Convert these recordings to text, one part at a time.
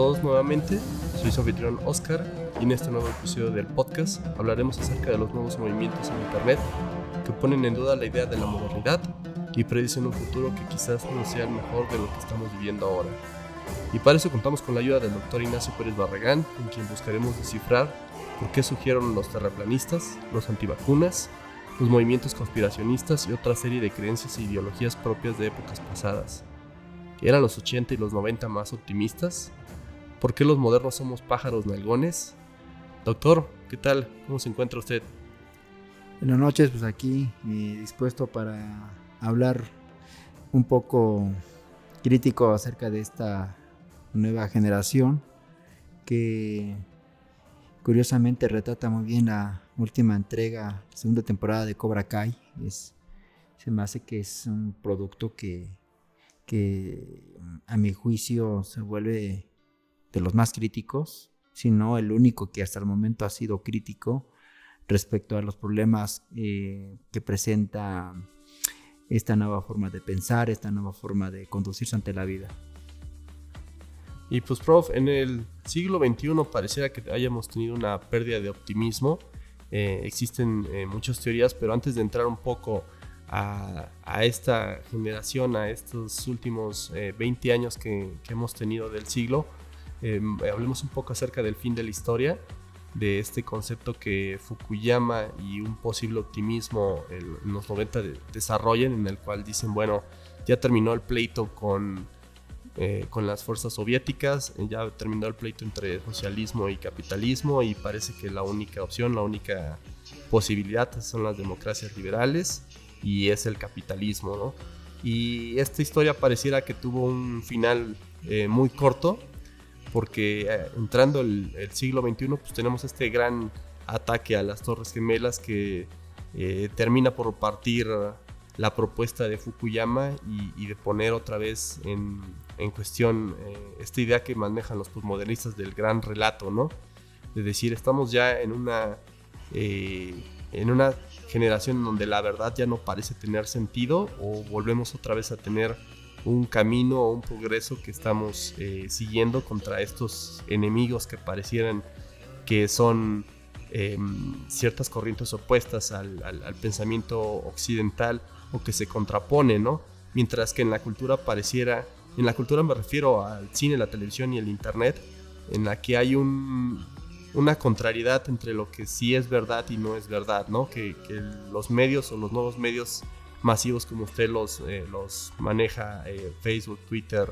Todos nuevamente, soy su anfitrión Oscar y en este nuevo episodio del podcast hablaremos acerca de los nuevos movimientos en Internet que ponen en duda la idea de la modernidad y predicen un futuro que quizás no sea el mejor de lo que estamos viviendo ahora. Y para eso contamos con la ayuda del doctor Ignacio Pérez Barragán, en quien buscaremos descifrar por qué surgieron los terraplanistas, los antivacunas, los movimientos conspiracionistas y otra serie de creencias e ideologías propias de épocas pasadas. ¿Eran los 80 y los 90 más optimistas? ¿Por qué los modernos somos pájaros nalgones? Doctor, ¿qué tal? ¿Cómo se encuentra usted? Buenas noches, pues aquí dispuesto para hablar un poco crítico acerca de esta nueva generación que curiosamente retrata muy bien la última entrega, segunda temporada de Cobra Kai. Se me hace que es un producto que a mi juicio se vuelve de los más críticos, sino el único que hasta el momento ha sido crítico respecto a los problemas eh, que presenta esta nueva forma de pensar, esta nueva forma de conducirse ante la vida. Y pues, prof, en el siglo XXI pareciera que hayamos tenido una pérdida de optimismo. Eh, existen eh, muchas teorías, pero antes de entrar un poco a, esta generación, a estos últimos 20 años que, hemos tenido del siglo, hablemos un poco acerca del fin de la historia de este concepto que Fukuyama y un posible optimismo en los 90 desarrollan, en el cual dicen, bueno, ya terminó el pleito con, eh, con las fuerzas soviéticas, ya terminó el pleito entre socialismo y capitalismo y parece que la única opción, la única posibilidad son las democracias liberales y es el capitalismo, ¿no? Y esta historia pareciera que tuvo un final eh, muy corto, porque eh, entrando el, siglo XXI, pues tenemos este gran ataque a las Torres Gemelas que eh, termina por partir la propuesta de Fukuyama y, de poner otra vez en, cuestión eh, esta idea que manejan los postmodernistas del gran relato, ¿no? De decir, estamos ya en una, en una generación donde la verdad ya no parece tener sentido o volvemos otra vez a tener un camino o un progreso que estamos eh, siguiendo contra estos enemigos que parecieran que son em, ciertas corrientes opuestas al, pensamiento occidental o que se contraponen, ¿no? Mientras que en la cultura pareciera, en la cultura me refiero al cine, la televisión y el internet, en la que hay una contrariedad entre lo que sí es verdad y no es verdad, ¿no? Que los medios o los nuevos medios masivos como usted los, eh, los maneja, eh, Facebook, Twitter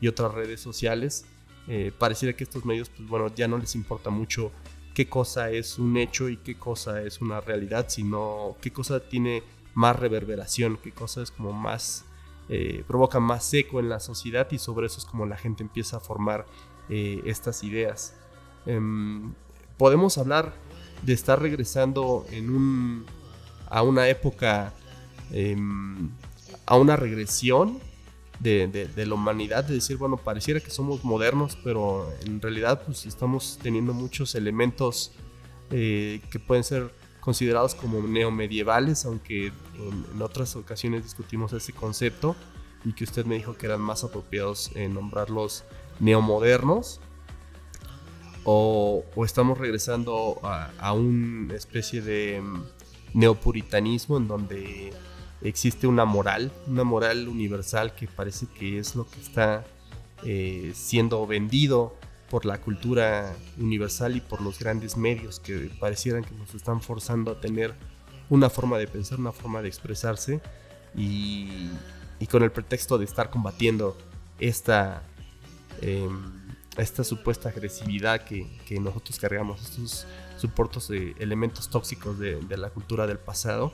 y otras redes sociales, eh, pareciera que estos medios, pues bueno, ya no les importa mucho qué cosa es un hecho y qué cosa es una realidad, sino qué cosa tiene más reverberación, qué cosa es como más, provoca más eco en la sociedad y sobre eso es como la gente empieza a formar estas ideas. Em, podemos hablar de estar regresando en un, a una época Em, a una regresión de, la humanidad, de decir, bueno, pareciera que somos modernos, pero en realidad pues estamos teniendo muchos elementos eh, que pueden ser considerados como neomedievales, aunque en, otras ocasiones discutimos ese concepto y que usted me dijo que eran más apropiados en nombrarlos neomodernos. O, estamos regresando a, a una especie de em, neopuritanismo en donde existe una moral, una moral universal que parece que es lo que está eh, siendo vendido por la cultura universal y por los grandes medios que parecieran que nos están forzando a tener una forma de pensar, una forma de expresarse y, con el pretexto de estar combatiendo esta, em, esta supuesta agresividad que, nosotros cargamos, estos suportos de elementos tóxicos de, la cultura del pasado,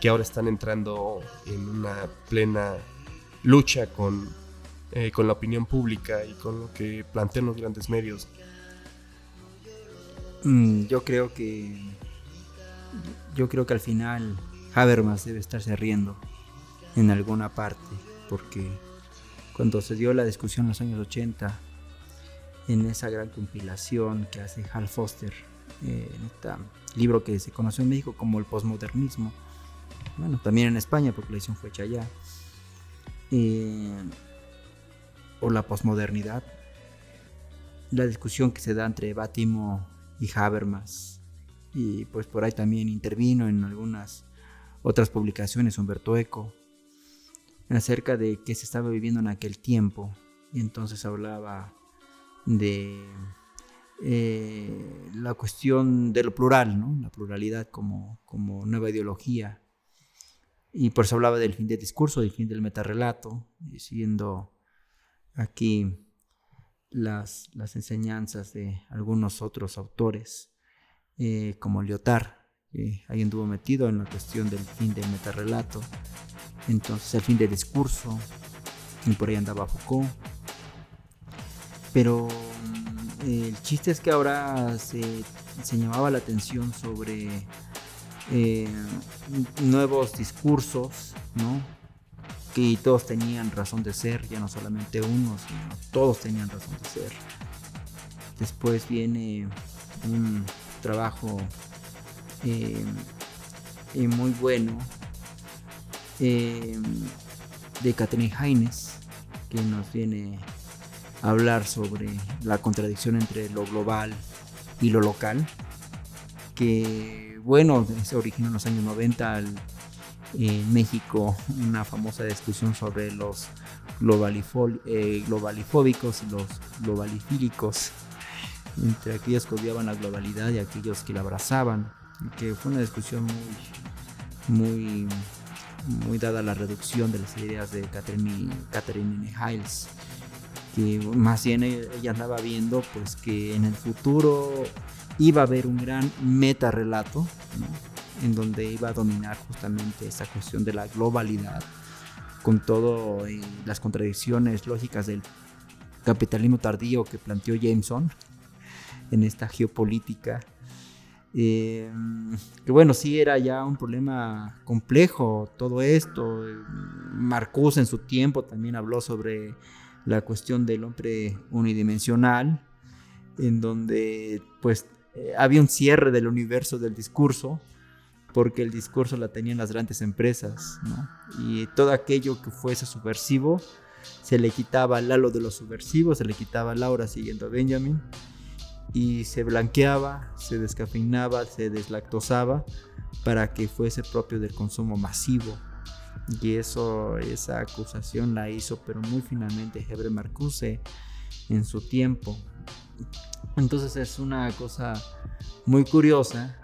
que ahora están entrando en una plena lucha con, eh, con la opinión pública y con lo que plantean los grandes medios. Mm, yo creo que yo creo que al final Habermas debe estarse riendo en alguna parte porque cuando se dio la discusión en los años 80 en esa gran compilación que hace Hal Foster eh, en este libro que se conoció en México como el posmodernismo bueno también en España porque la edición fue hecha allá o la posmodernidad la discusión que se da entre Bátimo y Habermas. Y pues por ahí también intervino en algunas otras publicaciones Humberto Eco acerca de qué se estaba viviendo en aquel tiempo. Y entonces hablaba de eh, la cuestión de lo plural, ¿no? la pluralidad como, como nueva ideología. Y por eso hablaba del fin del discurso, del fin del metarrelato, siguiendo aquí las, enseñanzas de algunos otros autores, eh, como Lyotard, que ahí anduvo metido en la cuestión del fin del metarrelato, entonces el fin del discurso, y por ahí andaba Foucault. Pero mm, el chiste es que ahora se llamaba la atención sobre eh, nuevos discursos, ¿no? que todos tenían razón de ser, ya no solamente uno, sino todos tenían razón de ser. Después viene un trabajo eh, eh, muy bueno de Catherine Haynes, que nos viene a hablar sobre la contradicción entre lo global y lo local, que bueno, se originó en los años 90 al en México una famosa discusión sobre los eh, globalifóbicos y los globalifílicos, entre aquellos que odiaban la globalidad y aquellos que la abrazaban, que fue una discusión muy, muy, muy dada a la reducción de las ideas de Catherine, Catherine Hiles, que más bien ella andaba viendo pues que en el futuro iba a haber un gran meta relato, en donde iba a dominar justamente esa cuestión de la globalidad, con todas eh, las contradicciones lógicas del capitalismo tardío que planteó Jameson en esta geopolítica. Eh, que bueno, sí era ya un problema complejo todo esto. Marcuse en su tiempo también habló sobre la cuestión del hombre unidimensional, en donde pues eh, había un cierre del universo del discurso porque el discurso la tenían las grandes empresas. Y todo aquello que fuese subversivo, se le quitaba al halo de los subversivos, se le quitaba a Laura siguiendo a Benjamin, y se blanqueaba, se descafeinaba, se deslactosaba para que fuese propio del consumo masivo. Y eso, esa acusación la hizo, pero muy finalmente Hebre Marcuse en su tiempo. Entonces es una cosa muy curiosa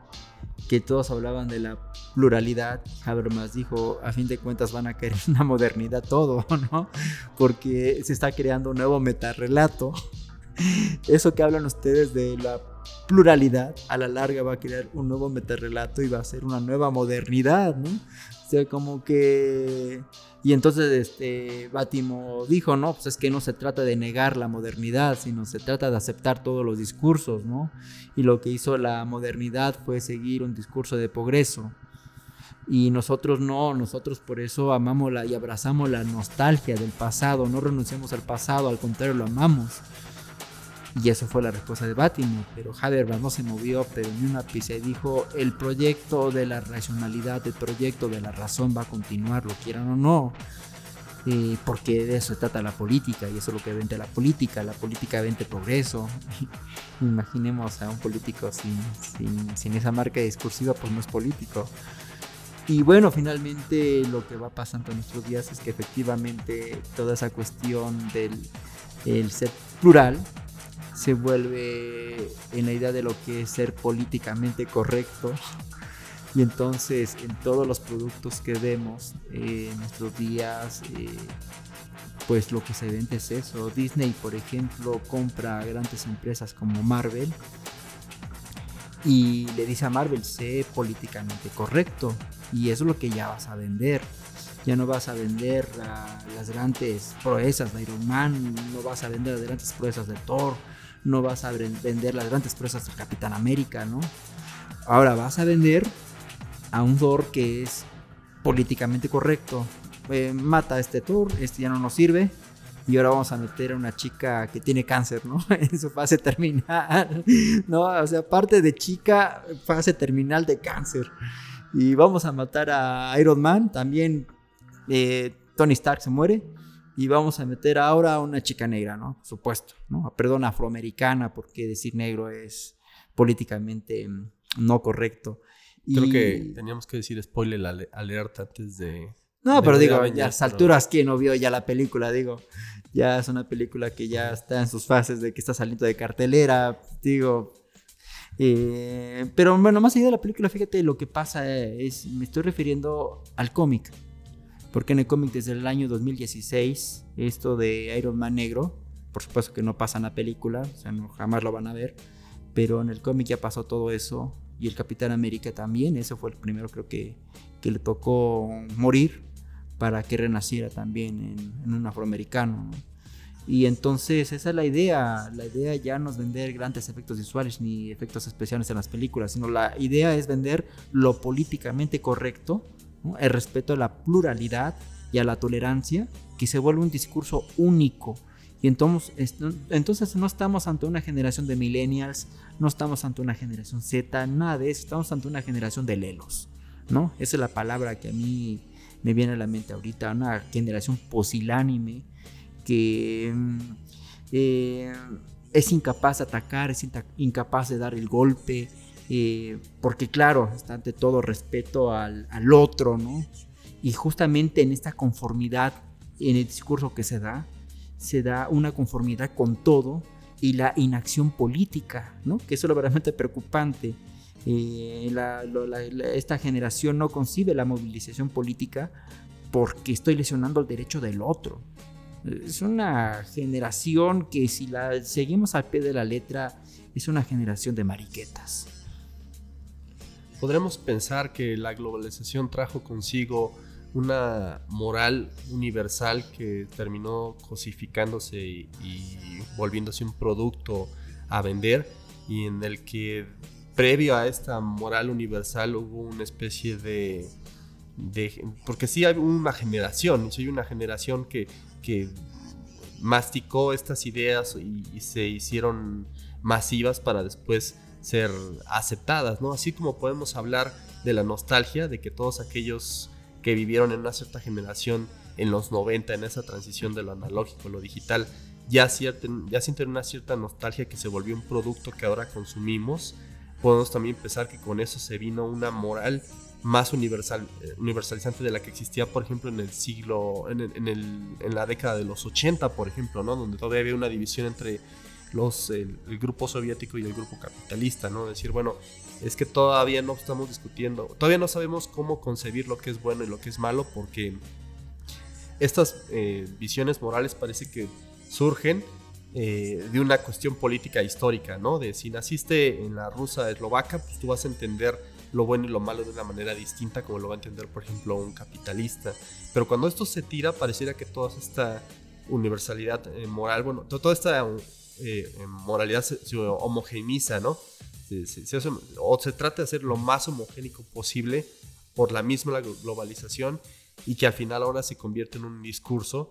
que todos hablaban de la pluralidad, Habermas dijo, a fin de cuentas van a querer una modernidad todo, ¿no? Porque se está creando un nuevo metarrelato. Eso que hablan ustedes de la pluralidad, a la larga va a crear un nuevo metarrelato y va a ser una nueva modernidad, ¿no? O sea, como que y entonces este Bátimo dijo, no, pues es que no se trata de negar la modernidad, sino se trata de aceptar todos los discursos, ¿no? Y lo que hizo la modernidad fue seguir un discurso de progreso. Y nosotros no, nosotros por eso amamos la, y abrazamos la nostalgia del pasado, no renunciamos al pasado, al contrario lo amamos. Y eso fue la respuesta de Bátimo, pero Habermas no se movió, pero ni una pizza y dijo, el proyecto de la racionalidad, el proyecto de la razón va a continuar, lo quieran o no. porque de eso se trata la política y eso es lo que vende la política. La política vende progreso. Imaginemos a un político sin, sin, sin, esa marca discursiva, pues no es político. Y bueno, finalmente lo que va pasando en nuestros días es que efectivamente toda esa cuestión del el ser plural se vuelve en la idea de lo que es ser políticamente correcto. Y entonces en todos los productos que vemos eh, en nuestros días, eh, pues lo que se vende es eso. Disney, por ejemplo, compra grandes empresas como Marvel y le dice a Marvel, sé políticamente correcto. Y eso es lo que ya vas a vender. Ya no vas a vender las grandes proezas de Iron Man, no vas a vender las grandes proezas de Thor, no vas a vender las grandes proezas de Capitán América, ¿no? Ahora vas a vender a un Thor que es políticamente correcto. Eh, mata a este Thor, este ya no nos sirve, y ahora vamos a meter a una chica que tiene cáncer, ¿no? En su fase terminal, ¿no? O sea, parte de chica, fase terminal de cáncer. Y vamos a matar a Iron Man, también eh, Tony Stark se muere. Y vamos a meter ahora a una chica negra, ¿no? Por supuesto, ¿no? Perdón, afroamericana, porque decir negro es políticamente mm, no correcto. Creo que teníamos que decir spoiler alerta antes de... No, pero digo, ya a las alturas, ¿quién no vio ya la película? Digo, ya es una película que ya está en sus fases de que está saliendo de cartelera, digo. Eh, pero bueno, más allá de la película, fíjate, lo que pasa es, me estoy refiriendo al cómic. Porque en el cómic desde el año 2016, esto de Iron Man negro, por supuesto que no pasa en la película, o sea, no, jamás lo van a ver, pero en el cómic ya pasó todo eso, y el Capitán América también, ese fue el primero creo que, que le tocó morir para que renaciera también en, un afroamericano. Y entonces esa es la idea. La idea ya no es vender grandes efectos visuales ni efectos especiales en las películas, sino la idea es vender lo políticamente correcto, el respeto a la pluralidad y a la tolerancia, que se vuelve un discurso único. Y entonces, entonces no estamos ante una generación de millennials, no estamos ante una generación Z, nada de eso, estamos ante una generación de lelos. ¿no? Esa es la palabra que a mí me viene a la mente ahorita, una generación posilánime que mm, eh, es incapaz de atacar, es incapaz de dar el golpe, eh, porque claro, está ante todo respeto al, otro, ¿no? Y justamente en esta conformidad, en el discurso que se da, se da una conformidad con todo y la inacción política, ¿no? Que eso es lo verdaderamente preocupante. Eh, esta generación no concibe la movilización política porque estoy lesionando el derecho del otro. Es una generación que si la seguimos al pie de la letra es una generación de mariquetas. Podremos pensar que la globalización trajo consigo una moral universal que terminó cosificándose y, volviéndose un producto a vender y en el que previo a esta moral universal hubo una especie de... porque sí hay una generación, hay una generación que, que masticó estas ideas y, se hicieron masivas para después ser aceptadas, ¿no? Así como podemos hablar de la nostalgia, de que todos aquellos que vivieron en una cierta generación en los 90, en esa transición de lo analógico a lo digital, ya, ya sienten una cierta nostalgia que se volvió un producto que ahora consumimos podemos también pensar que con eso se vino una moral más universal, eh, universalizante de la que existía, por ejemplo, en el siglo, en, en, la década de los 80, por ejemplo, ¿no? Donde todavía había una división entre los, el, grupo soviético y el grupo capitalista, ¿no? Decir, bueno, es que todavía no estamos discutiendo, todavía no sabemos cómo concebir lo que es bueno y lo que es malo, porque estas eh, visiones morales parece que surgen eh, de una cuestión política histórica, ¿no? De si naciste en la rusa eslovaca, pues tú vas a entender lo bueno y lo malo de una manera distinta como lo va a entender, por ejemplo, un capitalista. Pero cuando esto se tira, pareciera que toda esta universalidad eh, moral, bueno, toda esta eh, moralidad se, homogeniza, ¿no? o se trata de hacer lo más homogénico posible por la misma globalización y que al final ahora se convierte en un discurso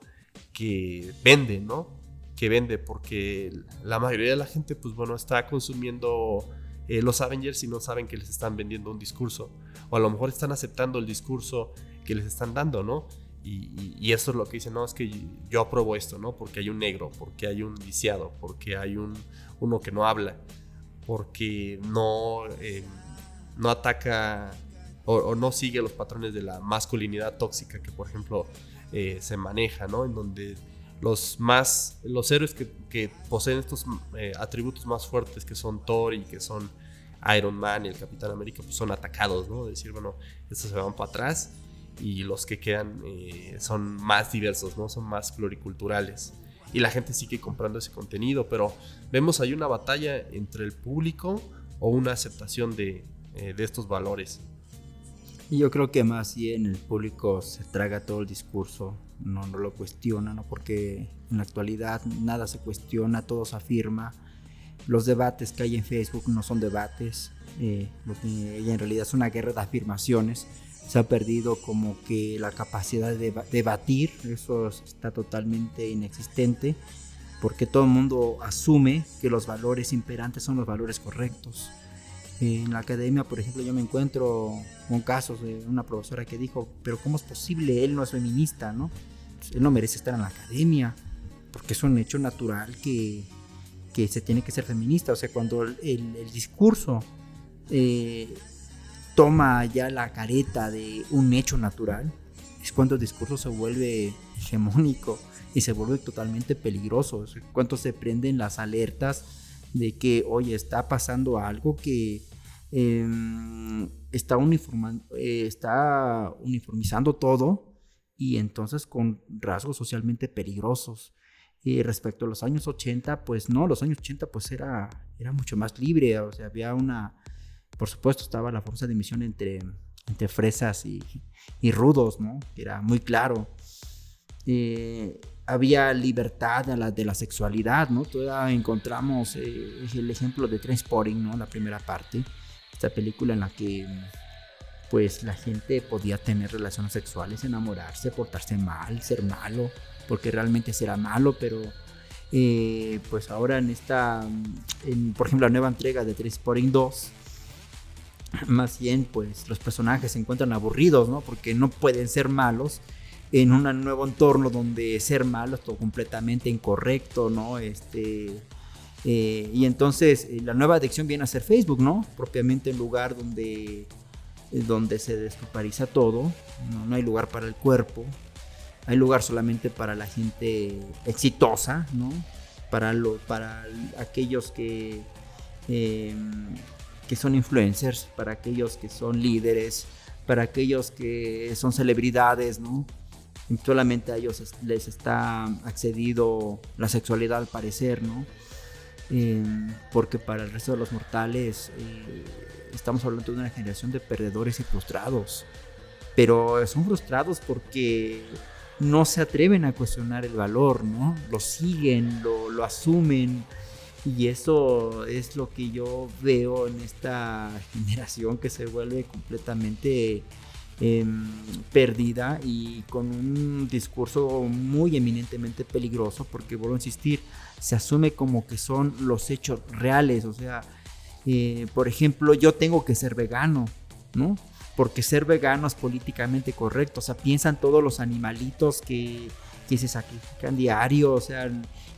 que vende, ¿no? que vende, porque la mayoría de la gente, pues bueno, está consumiendo eh, los Avengers y no saben que les están vendiendo un discurso. O a lo mejor están aceptando el discurso que les están dando, ¿no? Y, eso es lo que dicen, no, es que yo apruebo esto, ¿no? Porque hay un negro, porque hay un viciado, porque hay un, uno que no habla, porque no, eh, no ataca o, no sigue los patrones de la masculinidad tóxica que, por ejemplo, eh, se maneja, ¿no? En donde los más los héroes que, poseen estos eh, atributos más fuertes que son Thor y que son Iron Man y el Capitán América pues son atacados no decir bueno estos se van para atrás y los que quedan eh, son más diversos, ¿no? Son más pluriculturales. Y la gente sigue comprando ese contenido, pero vemos ahí una batalla entre el público o una aceptación de, eh, de estos valores. Y yo creo que más bien el público se traga todo el discurso, no, no lo cuestiona, ¿no? porque en la actualidad nada se cuestiona, todo se afirma. Los debates que hay en Facebook no son debates, eh, en realidad es una guerra de afirmaciones. Se ha perdido como que la capacidad de debatir, eso está totalmente inexistente, porque todo el mundo asume que los valores imperantes son los valores correctos. En la academia, por ejemplo, yo me encuentro con casos de una profesora que dijo, pero ¿cómo es posible? Él no es feminista, ¿no? Pues, él no merece estar en la academia, porque es un hecho natural que, que se tiene que ser feminista. O sea, cuando el, el discurso eh, toma ya la careta de un hecho natural, es cuando el discurso se vuelve hegemónico y se vuelve totalmente peligroso. Es se prenden las alertas de que, oye, está pasando algo que em, está, eh, está uniformizando todo y entonces con rasgos socialmente peligrosos. Y respecto a los años 80, pues no, los años 80 pues era, era mucho más libre, o sea, había una, por supuesto estaba la fuerza de emisión entre, entre fresas y, y rudos, ¿no? Era muy claro. Eh, había libertad de la, de la sexualidad, ¿no? Todavía encontramos eh, el ejemplo de Transporting, ¿no? La primera parte, esta película en la que pues la gente podía tener relaciones sexuales, enamorarse, portarse mal, ser malo, porque realmente será malo, pero eh, pues ahora en esta, por ejemplo, la nueva entrega de Transporting 2, más bien pues los personajes se encuentran aburridos, ¿no? Porque no pueden ser malos en un nuevo entorno donde ser malo es todo completamente incorrecto, ¿no? Este, eh, y entonces eh, la nueva adicción viene a ser Facebook, ¿no? Propiamente el lugar donde, eh, donde se desculpariza todo, ¿no? hay lugar para el cuerpo, hay lugar solamente para la gente exitosa, ¿no? Para, lo, para aquellos que, que son influencers, para aquellos que son líderes, para aquellos que son celebridades, ¿no? solamente a ellos les está accedido la sexualidad al parecer, ¿no? Eh, porque para el resto de los mortales eh, estamos hablando de una generación de perdedores y frustrados. Pero son frustrados porque no se atreven a cuestionar el valor, ¿no? Lo siguen, lo, lo asumen. Y eso es lo que yo veo en esta generación que se vuelve completamente Em, perdida y con un discurso muy eminentemente peligroso porque vuelvo a insistir, se asume como que son los hechos reales, o sea, eh, por ejemplo, yo tengo que ser vegano, ¿no? Porque ser vegano es políticamente correcto, o sea, piensan todos los animalitos que, que se sacrifican diario, o sea,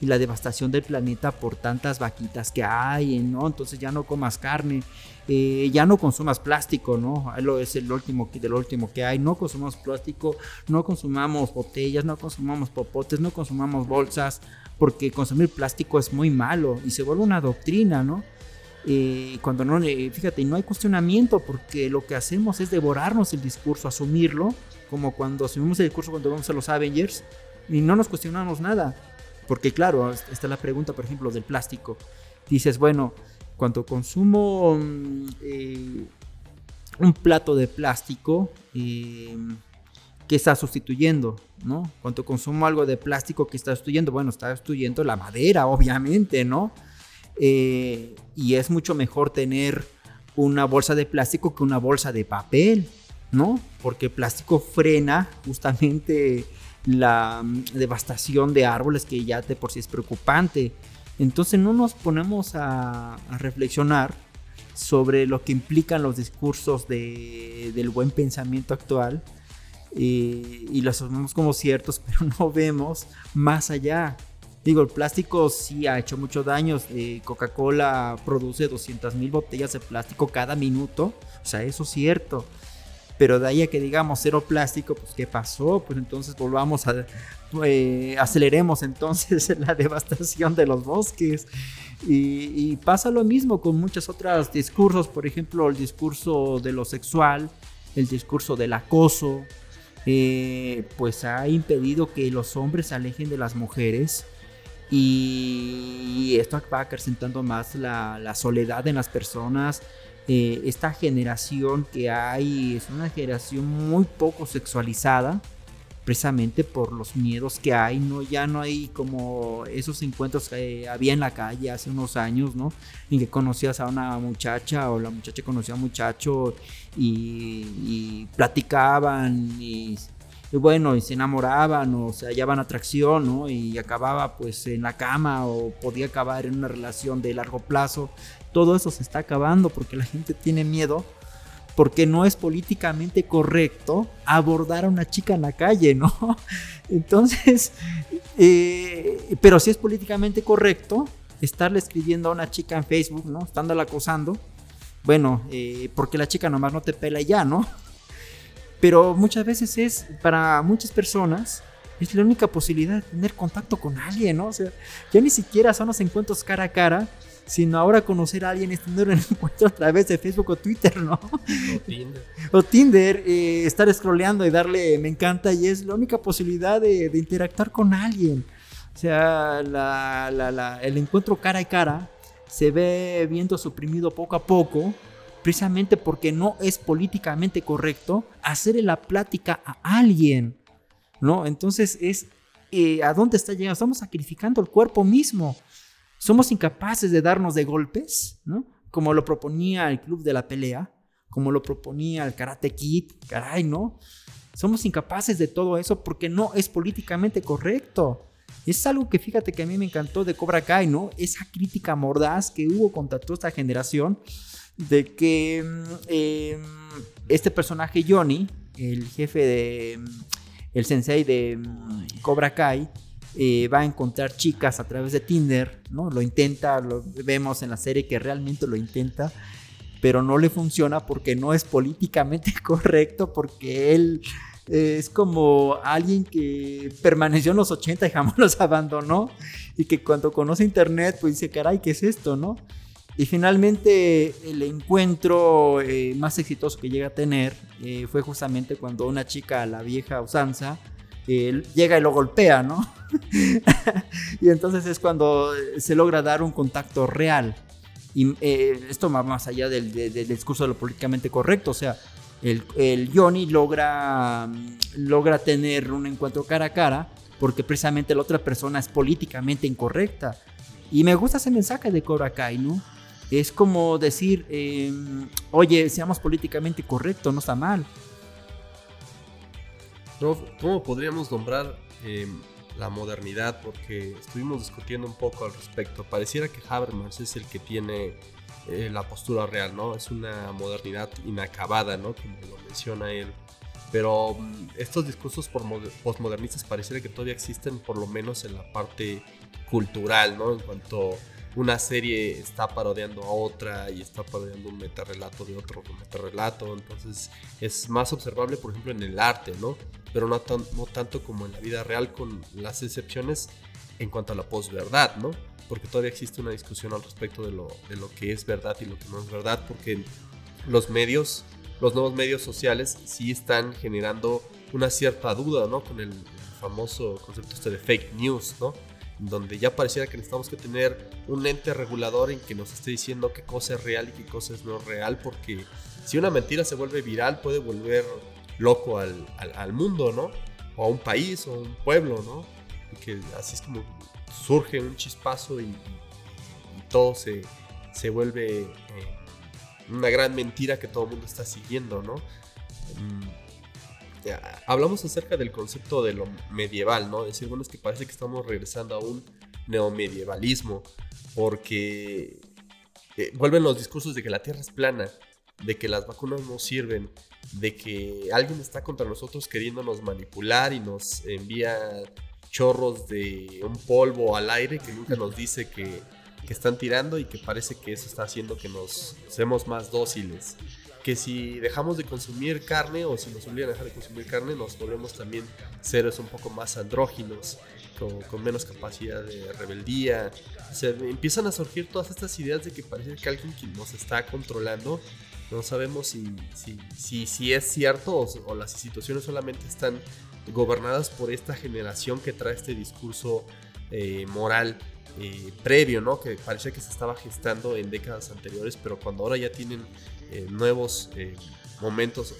y la devastación del planeta por tantas vaquitas que hay, ¿no? Entonces ya no comas carne, eh, ya no consumas plástico, ¿no? Lo es el último del último que hay, no consumamos plástico, no consumamos botellas, no consumamos popotes, no consumamos bolsas, porque consumir plástico es muy malo y se vuelve una doctrina, ¿no? Eh, cuando no, fíjate, no hay cuestionamiento porque lo que hacemos es devorarnos el discurso, asumirlo, como cuando asumimos el discurso cuando vamos a los Avengers y no nos cuestionamos nada. Porque claro, está la pregunta, por ejemplo, del plástico. Dices, bueno, cuando consumo mm, eh, un plato de plástico, eh, ¿qué está sustituyendo? ¿no? Cuando consumo algo de plástico, ¿qué está sustituyendo? Bueno, está sustituyendo la madera, obviamente, ¿no? Eh, y es mucho mejor tener una bolsa de plástico que una bolsa de papel, ¿no? Porque el plástico frena justamente la mm, devastación de árboles que ya de por sí es preocupante. Entonces no nos ponemos a, reflexionar sobre lo que implican los discursos del buen pensamiento actual eh, y los asumimos como ciertos, pero no vemos más allá. Digo, el plástico sí ha hecho mucho daño. Eh, Coca-Cola produce 200 mil botellas de plástico cada minuto. O sea, eso es cierto. Pero de ahí a que digamos cero plástico, pues ¿qué pasó? Pues entonces volvamos a... Eh, aceleremos entonces la devastación de los bosques. Y, pasa lo mismo con muchos otros discursos, por ejemplo el discurso de lo sexual, el discurso del acoso, eh, pues ha impedido que los hombres se alejen de las mujeres y esto va acrecentando más la, la soledad en las personas. Eh, esta generación que hay es una generación muy poco sexualizada precisamente por los miedos que hay, ¿no? Ya no hay como esos encuentros que había en la calle hace unos años, ¿no? En que conocías a una muchacha o la muchacha conocía a un muchacho y, platicaban y, bueno, y se enamoraban o se hallaban atracción, ¿no? Y acababa pues en la cama o podía acabar en una relación de largo plazo. Todo eso se está acabando porque la gente tiene miedo porque no es políticamente correcto abordar a una chica en la calle, ¿no? Entonces, eh, pero sí es políticamente correcto estarle escribiendo a una chica en Facebook, ¿no? Estándola acosando. Bueno, eh, porque la chica nomás no te pela ya, ¿no? Pero muchas veces es, para muchas personas, es la única posibilidad de tener contacto con alguien, ¿no? O sea, ya ni siquiera son los encuentros cara a cara, sino ahora conocer a alguien es tener un encuentro a través de Facebook o Twitter, ¿no? O Tinder. o Tinder, eh, estar scrolleando y darle me encanta y es la única posibilidad de, interactuar con alguien. O sea, el encuentro cara a cara se ve viendo suprimido poco a poco, precisamente porque no es políticamente correcto hacerle la plática a alguien, ¿no? Entonces es, eh, ¿a dónde está llegando? Estamos sacrificando el cuerpo mismo. Somos incapaces de darnos de golpes, ¿no? Como lo proponía el club de la pelea, como lo proponía el Karate Kid, caray, ¿no? Somos incapaces de todo eso porque no es políticamente correcto. Es algo que fíjate que a mí me encantó de Cobra Kai, ¿no? Esa crítica mordaz que hubo contra toda esta generación de que mm, em, este personaje Johnny, el jefe de, mm, el sensei de mm, Cobra Kai, eh, va a encontrar chicas a través de Tinder, ¿no? Lo intenta, lo vemos en la serie que realmente lo intenta, pero no le funciona porque no es políticamente correcto, porque él es como alguien que permaneció en los 80 y jamás los abandonó, y que cuando conoce Internet, pues dice, caray, ¿qué es esto, no? Y finalmente el encuentro eh, más exitoso que llega a tener eh, fue justamente cuando una chica, la vieja usanza, llega y lo golpea, ¿no? y entonces es cuando se logra dar un contacto real. Y eh, esto va más allá del, discurso de lo políticamente correcto, o sea, el, el, Johnny logra, logra tener un encuentro cara a cara porque precisamente la otra persona es políticamente incorrecta. Y me gusta ese mensaje de Cobra Kai, ¿no? Es como decir, em, oye, seamos políticamente correctos, no está mal. ¿Cómo podríamos nombrar em, la modernidad? Porque estuvimos discutiendo un poco al respecto. Pareciera que Habermas es el que tiene eh, la postura real, ¿no? Es una modernidad inacabada, ¿no? Como lo menciona él. Pero mm, estos discursos postmodernistas pareciera que todavía existen, por lo menos en la parte cultural, ¿no? En cuanto una serie está parodiando a otra y está parodiando un metarrelato de otro metarrelato. Entonces es más observable, por ejemplo, en el arte, ¿no? Pero no, tanto como en la vida real, con las excepciones en cuanto a la posverdad, ¿no? Porque todavía existe una discusión al respecto de lo, de lo que es verdad y lo que no es verdad, porque los medios, los nuevos medios sociales sí están generando una cierta duda, ¿no? Con el famoso concepto este de fake news, ¿no? Donde ya pareciera que necesitamos que tener un ente regulador en que nos esté diciendo qué cosa es real y qué cosa es no real, porque si una mentira se vuelve viral puede volver loco al, al, mundo, ¿no? O a un país o a un pueblo, ¿no? Y que así es como surge un chispazo y, todo se, se vuelve eh, una gran mentira que todo el mundo está siguiendo, ¿no? Mm, hablamos acerca del concepto de lo medieval, ¿no? Decir, bueno, es que parece que estamos regresando a un neomedievalismo, porque eh, vuelven los discursos de que la Tierra es plana, de que las vacunas no sirven, de que alguien está contra nosotros queriéndonos manipular y nos envía chorros de un polvo al aire que nunca nos dice que, que están tirando y que parece que eso está haciendo que nos seamos más dóciles que si dejamos de consumir carne o si nos obligan a dejar de consumir carne, nos volvemos también seres un poco más andróginos, con, menos capacidad de rebeldía. O sea, empiezan a surgir todas estas ideas de que parece que alguien nos está controlando No sabemos si, si, si, si es cierto o, las situaciones solamente están gobernadas por esta generación que trae este discurso eh, moral eh, previo, ¿no? Que parecía que se estaba gestando en décadas anteriores, pero cuando ahora ya tienen eh, nuevos momentos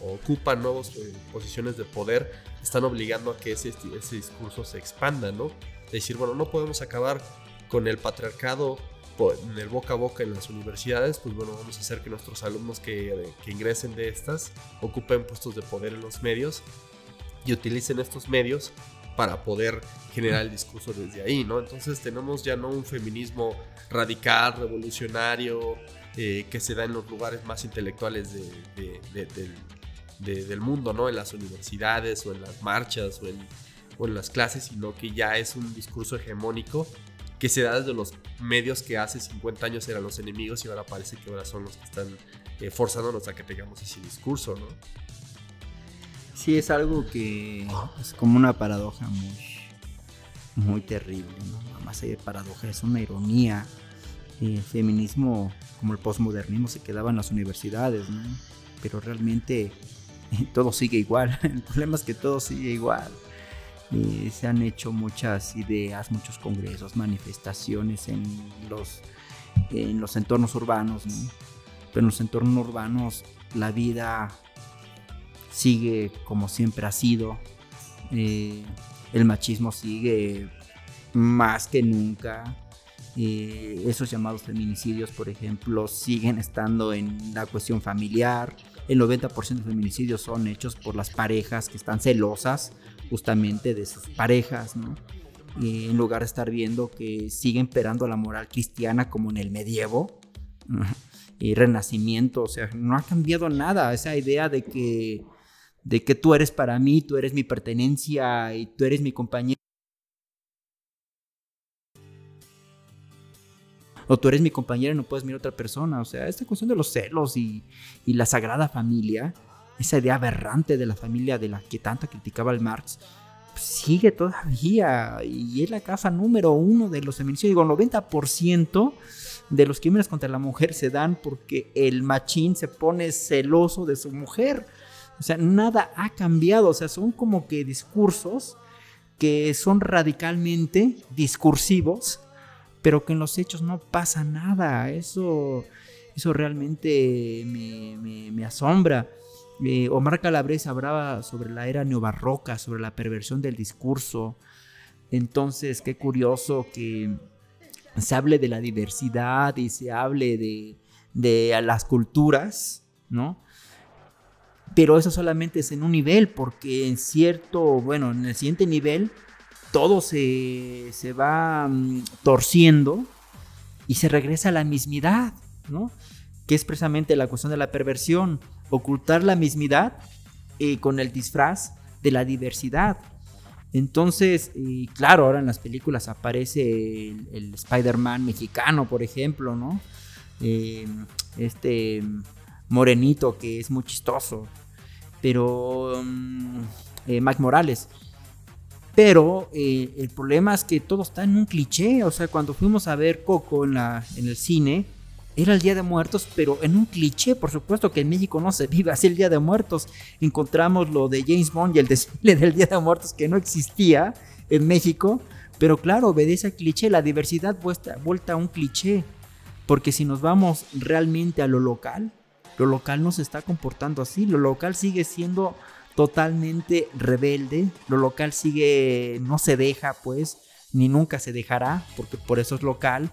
o, o, ocupan nuevas posiciones de poder, están obligando a que ese, ese discurso se expanda, ¿no? decir, bueno, no podemos acabar con el patriarcado en el boca a boca en las universidades, pues bueno, vamos a hacer que nuestros alumnos que, que, ingresen de estas ocupen puestos de poder en los medios y utilicen estos medios para poder generar el discurso desde ahí, ¿no? Entonces tenemos ya no un feminismo radical, revolucionario, eh, que se da en los lugares más intelectuales de, de, de, del mundo, ¿no? En las universidades o en las marchas o en, o en las clases, sino que ya es un discurso hegemónico que se da desde los medios que hace 50 años eran los enemigos y ahora parece que ahora son los que están eh, forzándonos a que tengamos ese discurso, ¿no? Sí, es algo que es como una paradoja muy, muy terrible, ¿no? Más allá de paradoja, es una ironía. El feminismo, como el postmodernismo, se quedaba en las universidades. Pero realmente todo sigue igual. El problema es que todo sigue igual. Eh, se han hecho muchas ideas, muchos congresos, manifestaciones en los, en los entornos urbanos, ¿no? pero en los entornos urbanos la vida sigue como siempre ha sido, eh, el machismo sigue más que nunca, eh, esos llamados feminicidios, por ejemplo, siguen estando en la cuestión familiar. El 90% de feminicidios son hechos por las parejas que están celosas justamente de sus parejas, ¿no? En lugar de estar viendo que sigue imperando la moral cristiana como en el medievo y renacimiento, o sea, no ha cambiado nada esa idea de que de que tú eres para mí, tú eres mi pertenencia y tú eres mi compañero. O tú eres mi compañera y no puedes mirar a otra persona. O sea, esta cuestión de los celos y, y la sagrada familia esa idea aberrante de la familia de la que tanto criticaba el Marx, pues, sigue todavía y es la causa número uno de los feminicidios. Digo, el 90% de los crímenes contra la mujer se dan porque el machín se pone celoso de su mujer. O sea, nada ha cambiado. O sea, son como que discursos que son radicalmente discursivos, pero que en los hechos no pasa nada. Eso, eso realmente me, asombra. Eh, Omar Calabres hablaba sobre la era neobarroca, sobre la perversión del discurso. Entonces, qué curioso que se hable de la diversidad y se hable de, de las culturas, ¿no? Pero eso solamente es en un nivel, porque en cierto, bueno, en el siguiente nivel, todo se, se va mm, torciendo y se regresa a la mismidad, ¿no? Que es precisamente la cuestión de la perversión ocultar la mismidad eh, con el disfraz de la diversidad. Entonces, claro, ahora en las películas aparece el, Spider-Man mexicano, por ejemplo, ¿no? Eh, este morenito que es muy chistoso. Pero... Um, Morales. Pero el problema es que todo está en un cliché. O sea, cuando fuimos a ver Coco en, la, en el cine, era el Día de Muertos, pero en un cliché, por supuesto que en México no se vive así el Día de Muertos. Encontramos lo de James Bond y el desfile del Día de Muertos que no existía en México, pero claro, obedece al cliché, la diversidad vuelta, vuelta a un cliché, porque si nos vamos realmente a lo local, lo local no se está comportando así, lo local sigue siendo totalmente rebelde, lo local sigue, no se deja pues, ni nunca se dejará, porque por eso es local,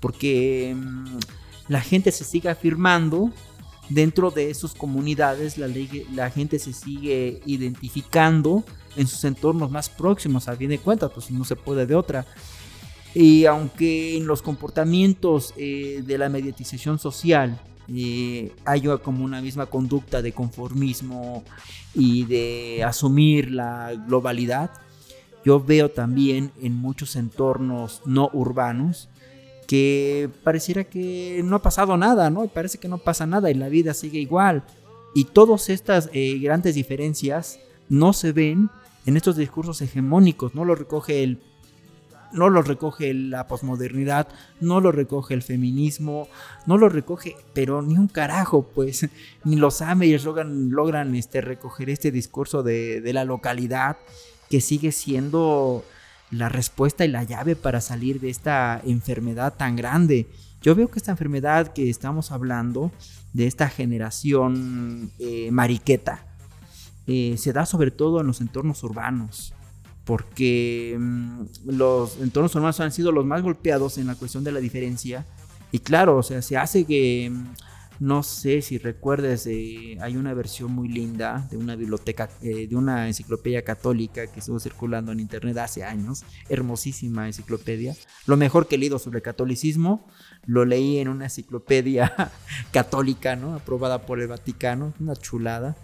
porque... Mm, la gente se sigue afirmando dentro de sus comunidades, la, gente se sigue identificando en sus entornos más próximos, a fin de cuentas, pues no se puede de otra. Y aunque en los comportamientos eh, de la mediatización social eh, haya como una misma conducta de conformismo y de asumir la globalidad, yo veo también en muchos entornos no urbanos que pareciera que no ha pasado nada, ¿no? Parece que no pasa nada y la vida sigue igual. Y todas estas eh, grandes diferencias no se ven en estos discursos hegemónicos, no lo recoge el, no lo recoge la posmodernidad, no lo recoge el feminismo, no lo recoge, pero ni un carajo, pues, ni los AMES logran, logran este, recoger este discurso de, de la localidad que sigue siendo la respuesta y la llave para salir de esta enfermedad tan grande. Yo veo que esta enfermedad que estamos hablando, de esta generación eh, mariqueta, eh, se da sobre todo en los entornos urbanos, porque mm, los entornos urbanos han sido los más golpeados en la cuestión de la diferencia. Y claro, o sea, se hace que mm, no sé si recuerdes, eh, hay una versión muy linda de una biblioteca, eh, de una enciclopedia católica que estuvo circulando en internet hace años. Hermosísima enciclopedia. Lo mejor que he leído sobre catolicismo, lo leí en una enciclopedia católica, ¿no? Aprobada por el Vaticano, una chulada,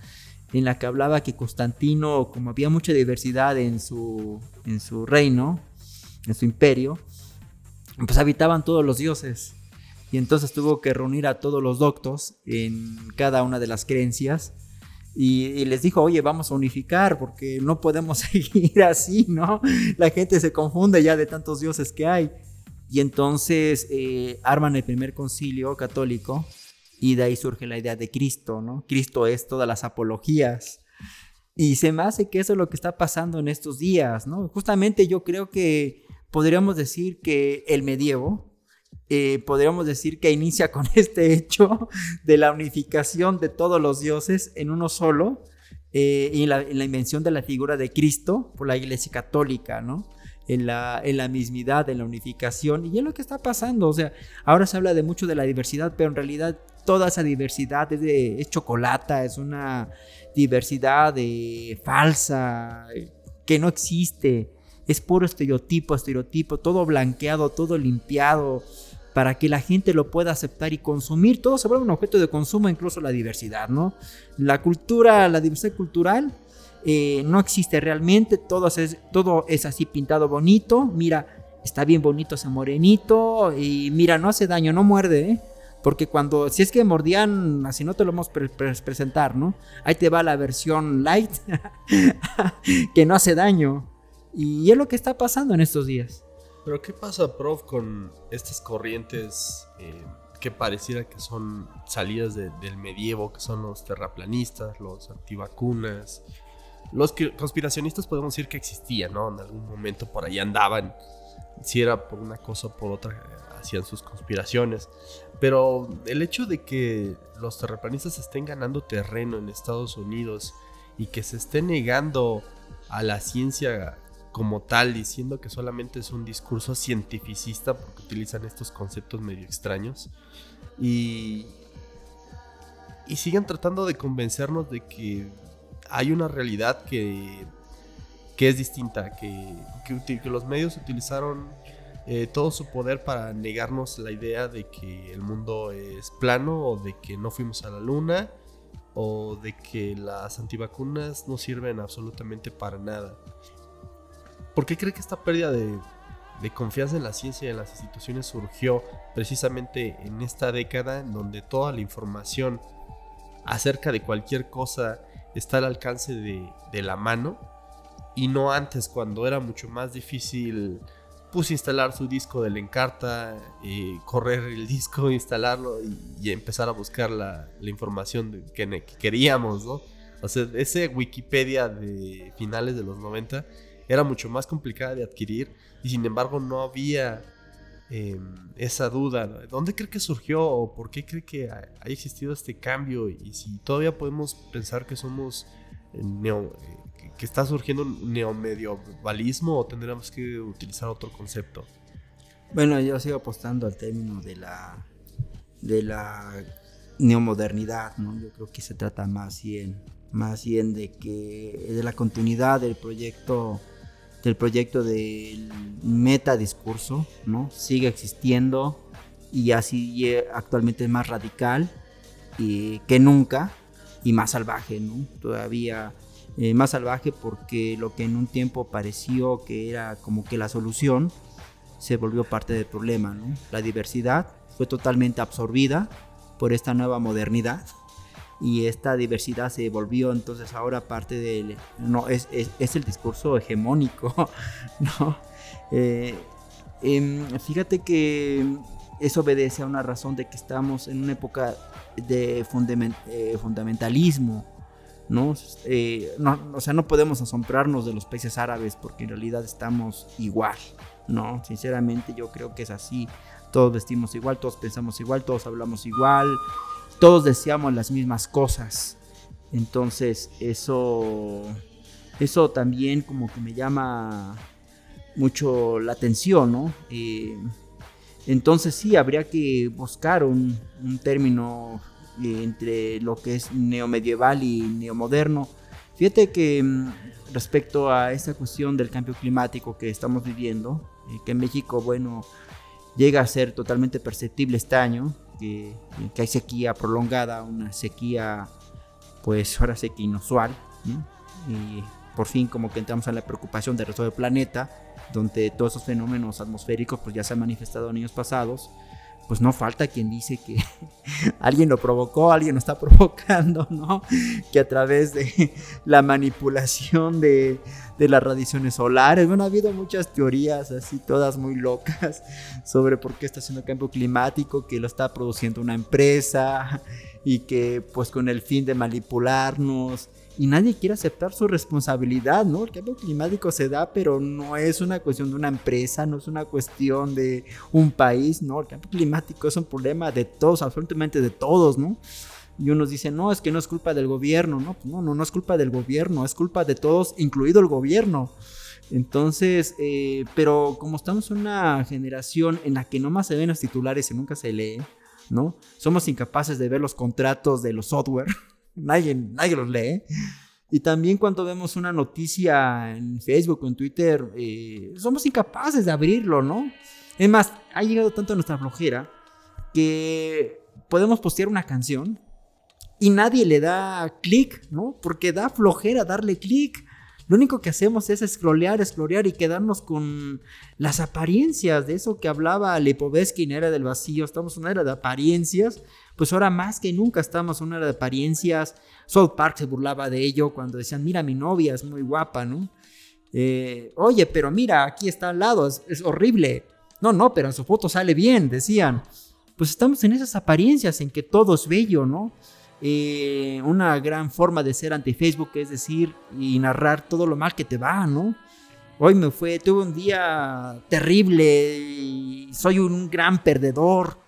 en la que hablaba que Constantino, como había mucha diversidad en su, en su reino, en su imperio, pues habitaban todos los dioses y entonces tuvo que reunir a todos los doctos en cada una de las creencias y, les dijo, oye, vamos a unificar porque no podemos seguir así, ¿no? La gente se confunde ya de tantos dioses que hay. Y entonces eh, arman el primer concilio católico y de ahí surge la idea de Cristo, ¿no? Cristo es todas las apologías. Y se me hace que eso es lo que está pasando en estos días, ¿no? Justamente yo creo que podríamos decir que el medievo, eh, podríamos decir que inicia con este hecho de la unificación de todos los dioses en uno solo eh, y en la invención de la figura de Cristo por la Iglesia Católica, ¿no? En la, en la mismidad, en la unificación, y es lo que está pasando. O sea, ahora se habla de mucho de la diversidad, pero en realidad toda esa diversidad es, de, es chocolata, es una diversidad de, falsa, que no existe, es puro estereotipo, estereotipo, todo blanqueado, todo limpiado para que la gente lo pueda aceptar y consumir. Todo se vuelve un objeto de consumo, incluso la diversidad, ¿no? La cultura, la diversidad cultural eh, no existe realmente, todo es, todo es así pintado bonito, mira, está bien bonito ese morenito y mira, no hace daño, no muerde, ¿eh? Porque cuando, si es que mordían, así no te lo vamos a presentar, ¿no? Ahí te va la versión light, que no hace daño. Y es lo que está pasando en estos días. Pero ¿qué pasa, prof, con estas corrientes eh, que pareciera que son salidas del medievo, que son los terraplanistas, los antivacunas? Los conspiracionistas podemos decir que existían, ¿no? En algún momento por ahí andaban, si era por una cosa o por otra, hacían sus conspiraciones. Pero el hecho de que los terraplanistas estén ganando terreno en Estados Unidos y que se esté negando a la ciencia como tal, diciendo que solamente es un discurso cientificista porque utilizan estos conceptos medio extraños. Y, y siguen tratando de convencernos de que hay una realidad que, que es distinta, que, que, los medios utilizaron eh, todo su poder para negarnos la idea de que el mundo es plano o de que no fuimos a la luna o de que las antivacunas no sirven absolutamente para nada. ¿Por qué cree que esta pérdida de, confianza en la ciencia y en las instituciones surgió precisamente en esta década en donde toda la información acerca de cualquier cosa está al alcance de, la mano y no antes cuando era mucho más difícil pues instalar su disco de la encarta, eh, correr el disco, instalarlo y, empezar a buscar la, información que, que, queríamos, ¿no? O sea, ese Wikipedia de finales de los 90 era mucho más complicada de adquirir y sin embargo no había em, esa duda. ¿Dónde cree que surgió o por qué cree que ha, existido este cambio? Y si todavía podemos pensar que somos eh, neo, eh, que está surgiendo un neomedievalismo o tendríamos que utilizar otro concepto. Bueno, yo sigo apostando al término de la de la neomodernidad, ¿no? Yo creo que se trata más bien más bien de que de la continuidad del proyecto del proyecto del metadiscurso, ¿no? Sigue existiendo y así actualmente es más radical y, que nunca y más salvaje, ¿no? Todavía eh, más salvaje porque lo que en un tiempo pareció que era como que la solución se volvió parte del problema, ¿no? La diversidad fue totalmente absorbida por esta nueva modernidad y esta diversidad se volvió entonces ahora parte del no es, es, el discurso hegemónico no eh, Em, fíjate que eso obedece a una razón de que estamos en una época de eh, fundamentalismo, ¿no? Eh, ¿no? O sea, no podemos asombrarnos de los países árabes porque en realidad estamos igual, ¿no? Sinceramente yo creo que es así. Todos vestimos igual, todos pensamos igual, todos hablamos igual, todos deseamos las mismas cosas. Entonces, eso, eso también como que me llama mucho la atención, ¿no? Eh, entonces sí, habría que buscar un, término eh, entre lo que es neomedieval y neomoderno. Fíjate que mm, respecto a esta cuestión del cambio climático que estamos viviendo, eh, que en México, bueno, llega a ser totalmente perceptible este año, que, hay sequía prolongada, una sequía, pues ahora sé que inusual, y por fin como que entramos en la preocupación del resto del planeta, donde todos esos fenómenos atmosféricos pues ya se han manifestado en años pasados, pues no falta quien dice que alguien lo provocó, alguien lo está provocando, ¿no? Que a través de la manipulación de, de, las radiaciones solares, bueno, ha habido muchas teorías así, todas muy locas, sobre por qué está haciendo cambio climático, que lo está produciendo una empresa y que pues con el fin de manipularnos y nadie quiere aceptar su responsabilidad, ¿no? El cambio climático se da, pero no es una cuestión de una empresa, no es una cuestión de un país, ¿no? El cambio climático es un problema de todos, absolutamente de todos, ¿no? Y unos dicen, no, es que no es culpa del gobierno, ¿no? Pues no, no, no es culpa del gobierno, es culpa de todos, incluido el gobierno. Entonces, eh, pero como estamos en una generación en la que nomás se ven los titulares y nunca se lee, ¿no? Somos incapaces de ver los contratos de los software nadie, nadie los lee. Y también cuando vemos una noticia en Facebook o en Twitter, eh, somos incapaces de abrirlo, ¿no? Es más, ha llegado tanto a nuestra flojera que podemos postear una canción y nadie le da clic, ¿no? Porque da flojera darle clic. Lo único que hacemos es scrollear, scrollear y quedarnos con las apariencias de eso que hablaba Lipovetsky en Era del Vacío. Estamos en una era de apariencias pues ahora más que nunca estamos en una de apariencias. South Park se burlaba de ello cuando decían, mira, mi novia es muy guapa, ¿no? Eh, Oye, pero mira, aquí está al lado, es, horrible. No, no, pero en su foto sale bien, decían. Pues estamos en esas apariencias en que todo es bello, ¿no? Eh, una gran forma de ser anti-Facebook es decir y narrar todo lo mal que te va, ¿no? Hoy me fue, tuve un día terrible y soy un gran perdedor.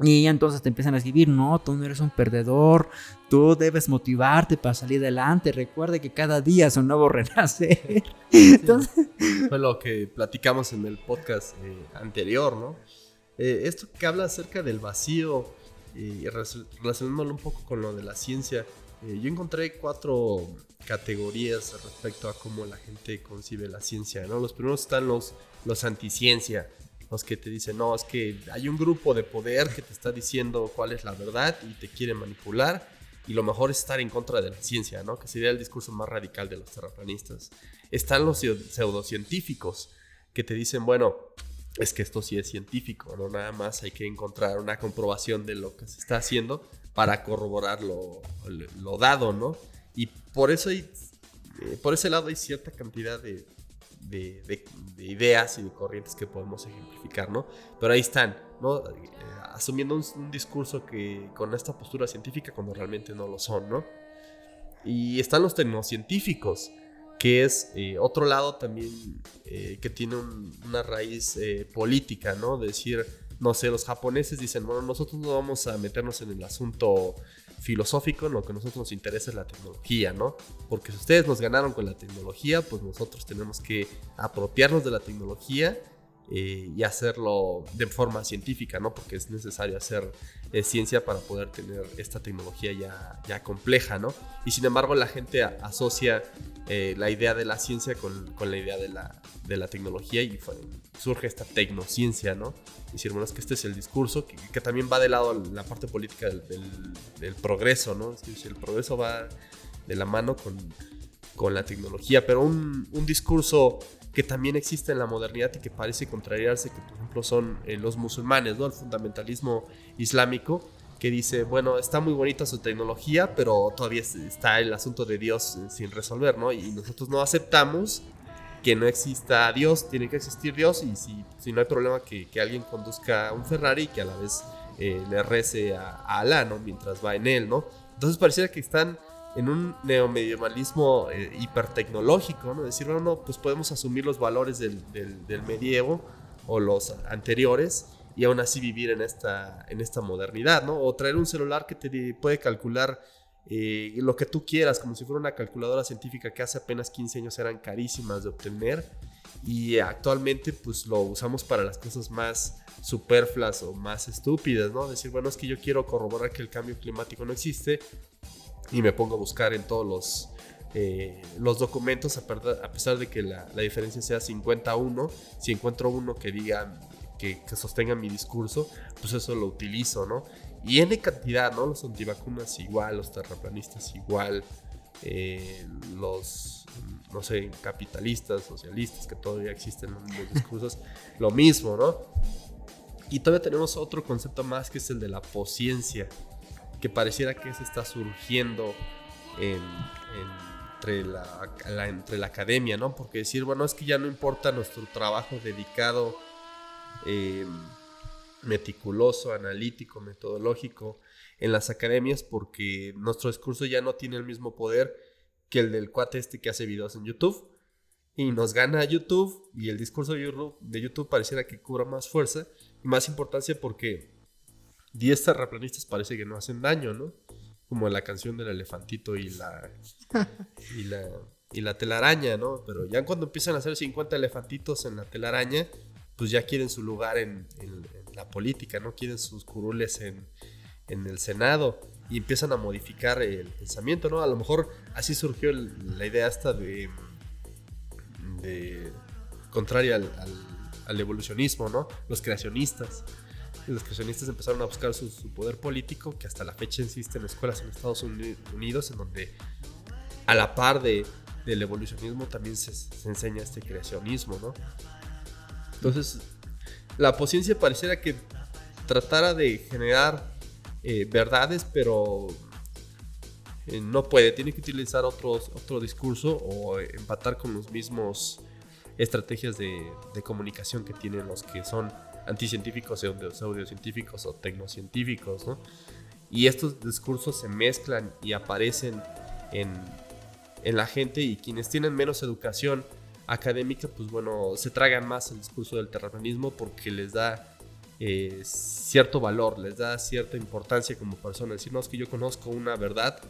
Y entonces te empiezan a escribir, no, tú no eres un perdedor, tú debes motivarte para salir adelante, recuerde que cada día es un nuevo renacer. entonces... Fue lo que platicamos en el podcast eh, anterior, ¿no? Eh, esto que habla acerca del vacío y relacionándolo un poco con lo de la ciencia, eh, yo encontré cuatro categorías respecto a cómo la gente concibe la ciencia, ¿no? Los primeros están los, los anticiencia, los que te dicen, no, es que hay un grupo de poder que te está diciendo cuál es la verdad y te quiere manipular y lo mejor es estar en contra de la ciencia, ¿no? Que sería el discurso más radical de los terraplanistas. Están los pseudocientíficos que te dicen, bueno, es que esto sí es científico, no nada más hay que encontrar una comprobación de lo que se está haciendo para corroborar lo, dado, ¿no? Y por eso eh, por ese lado hay cierta cantidad de, de, ideas y de corrientes que podemos ejemplificar, ¿no? Pero ahí están, ¿no? Eh, asumiendo un, discurso que con esta postura científica cuando realmente no lo son, ¿no? Y están los tecnocientíficos, que es eh, otro lado también eh, que tiene una raíz política, ¿no? decir, no sé, los japoneses dicen, bueno, nosotros no vamos a meternos en el asunto filosófico, lo que a nosotros nos interesa es la tecnología, ¿no? Porque si ustedes nos ganaron con la tecnología, pues nosotros tenemos que apropiarnos de la tecnología eh, y hacerlo de forma científica, ¿no? Porque es necesario hacer eh, ciencia para poder tener esta tecnología ya, ya compleja, ¿no? Y sin embargo la gente asocia eh, la idea de la ciencia con, con la idea de la, de la tecnología y surge esta tecnociencia, ¿no? Y decir, bueno, es que este es el discurso que, que también va de lado la parte política del, del, progreso, ¿no? Es decir, el progreso va de la mano con, con la tecnología, pero un, un discurso que también existe en la modernidad y que parece contrariarse, que por ejemplo son eh, los musulmanes, ¿no? El fundamentalismo islámico, que dice, bueno, está muy bonita su tecnología, pero todavía está el asunto de Dios eh, sin resolver, ¿no? Y nosotros no aceptamos que no exista Dios, tiene que existir Dios y si, no hay problema que, que, alguien conduzca un Ferrari y que a la vez eh, le rece a, a, Alá, ¿no? Mientras va en él, ¿no? Entonces pareciera que están en un neomedievalismo eh, hipertecnológico, ¿no? Decir, bueno, no, pues podemos asumir los valores del, del, del, medievo o los anteriores y aún así vivir en esta, en esta modernidad, ¿no? O traer un celular que te puede calcular eh, lo que tú quieras, como si fuera una calculadora científica que hace apenas 15 años eran carísimas de obtener y actualmente pues lo usamos para las cosas más superfluas o más estúpidas, ¿no? Decir, bueno, es que yo quiero corroborar que el cambio climático no existe y me pongo a buscar en todos los, eh, los documentos, a, pesar de que la, la, diferencia sea 51, si encuentro uno que diga, que, que sostenga mi discurso, pues eso lo utilizo, ¿no? Y N cantidad, ¿no? Los antivacunas igual, los terraplanistas igual, eh, los, no sé, capitalistas, socialistas, que todavía existen en los discursos, lo mismo, ¿no? Y todavía tenemos otro concepto más que es el de la pociencia, que pareciera que se está surgiendo en, entre, la, entre la academia, ¿no? Porque decir, bueno, es que ya no importa nuestro trabajo dedicado. Eh, meticuloso, analítico, metodológico en las academias porque nuestro discurso ya no tiene el mismo poder que el del cuate este que hace videos en YouTube. Y nos gana YouTube y el discurso de YouTube, de YouTube pareciera que cubra más fuerza y más importancia porque 10 terraplanistas parece que no hacen daño, ¿no? Como la canción del elefantito y la, y la, y la telaraña, ¿no? Pero ya cuando empiezan a hacer 50 elefantitos en la telaraña, pues ya quieren su lugar en, la política, no quieren sus curules en, en, el Senado y empiezan a modificar el pensamiento, ¿no? A lo mejor así surgió la idea esta de, de contraria al, al, evolucionismo, ¿no? Los creacionistas. Los creacionistas empezaron a buscar su, poder político, que hasta la fecha existen escuelas en Estados Unidos en donde a la par de, del evolucionismo también se, se enseña este creacionismo, ¿no? Entonces, la paciencia pareciera que tratara de generar eh, verdades, pero eh, no puede. Tiene que utilizar otros, otro discurso o empatar con los mismos estrategias de comunicación que tienen los que son anticientíficos, pseudocientíficos o tecnocientíficos, ¿no? Y estos discursos se mezclan y aparecen en, en la gente y quienes tienen menos educación académica, pues bueno, se tragan más el discurso del terraplanismo porque les da eh, cierto valor, les da cierta importancia como personas. Decir, no, es que yo conozco una verdad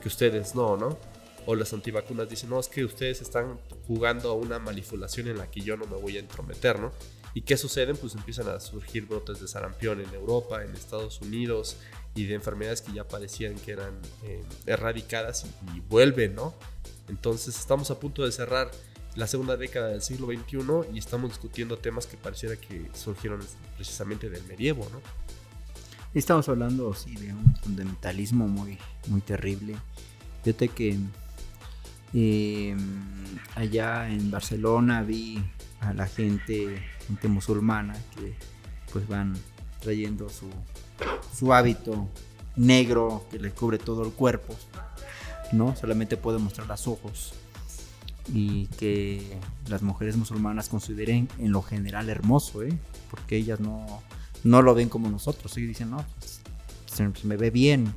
que ustedes no, ¿no? O las antivacunas dicen, no, es que ustedes están jugando a una manipulación en la que yo no me voy a entrometer, ¿no? ¿Y qué sucede? Pues empiezan a surgir brotes de sarampión en Europa, en Estados Unidos y de enfermedades que ya parecían que eran eh, erradicadas y, y vuelven, ¿no? Entonces estamos a punto de cerrar la segunda década del siglo XXI y estamos discutiendo temas que pareciera que surgieron precisamente del medievo, ¿no? Estamos hablando, sí, de un fundamentalismo muy, muy terrible. Fíjate que em, allá en Barcelona vi la gente, gente musulmana que pues van trayendo su, su hábito negro que le cubre todo el cuerpo, ¿no? Solamente puede mostrar los ojos y que las mujeres musulmanas consideren en lo general hermoso, ¿eh? porque ellas no, no lo ven como nosotros, y dicen, no, pues, se, me ve bien.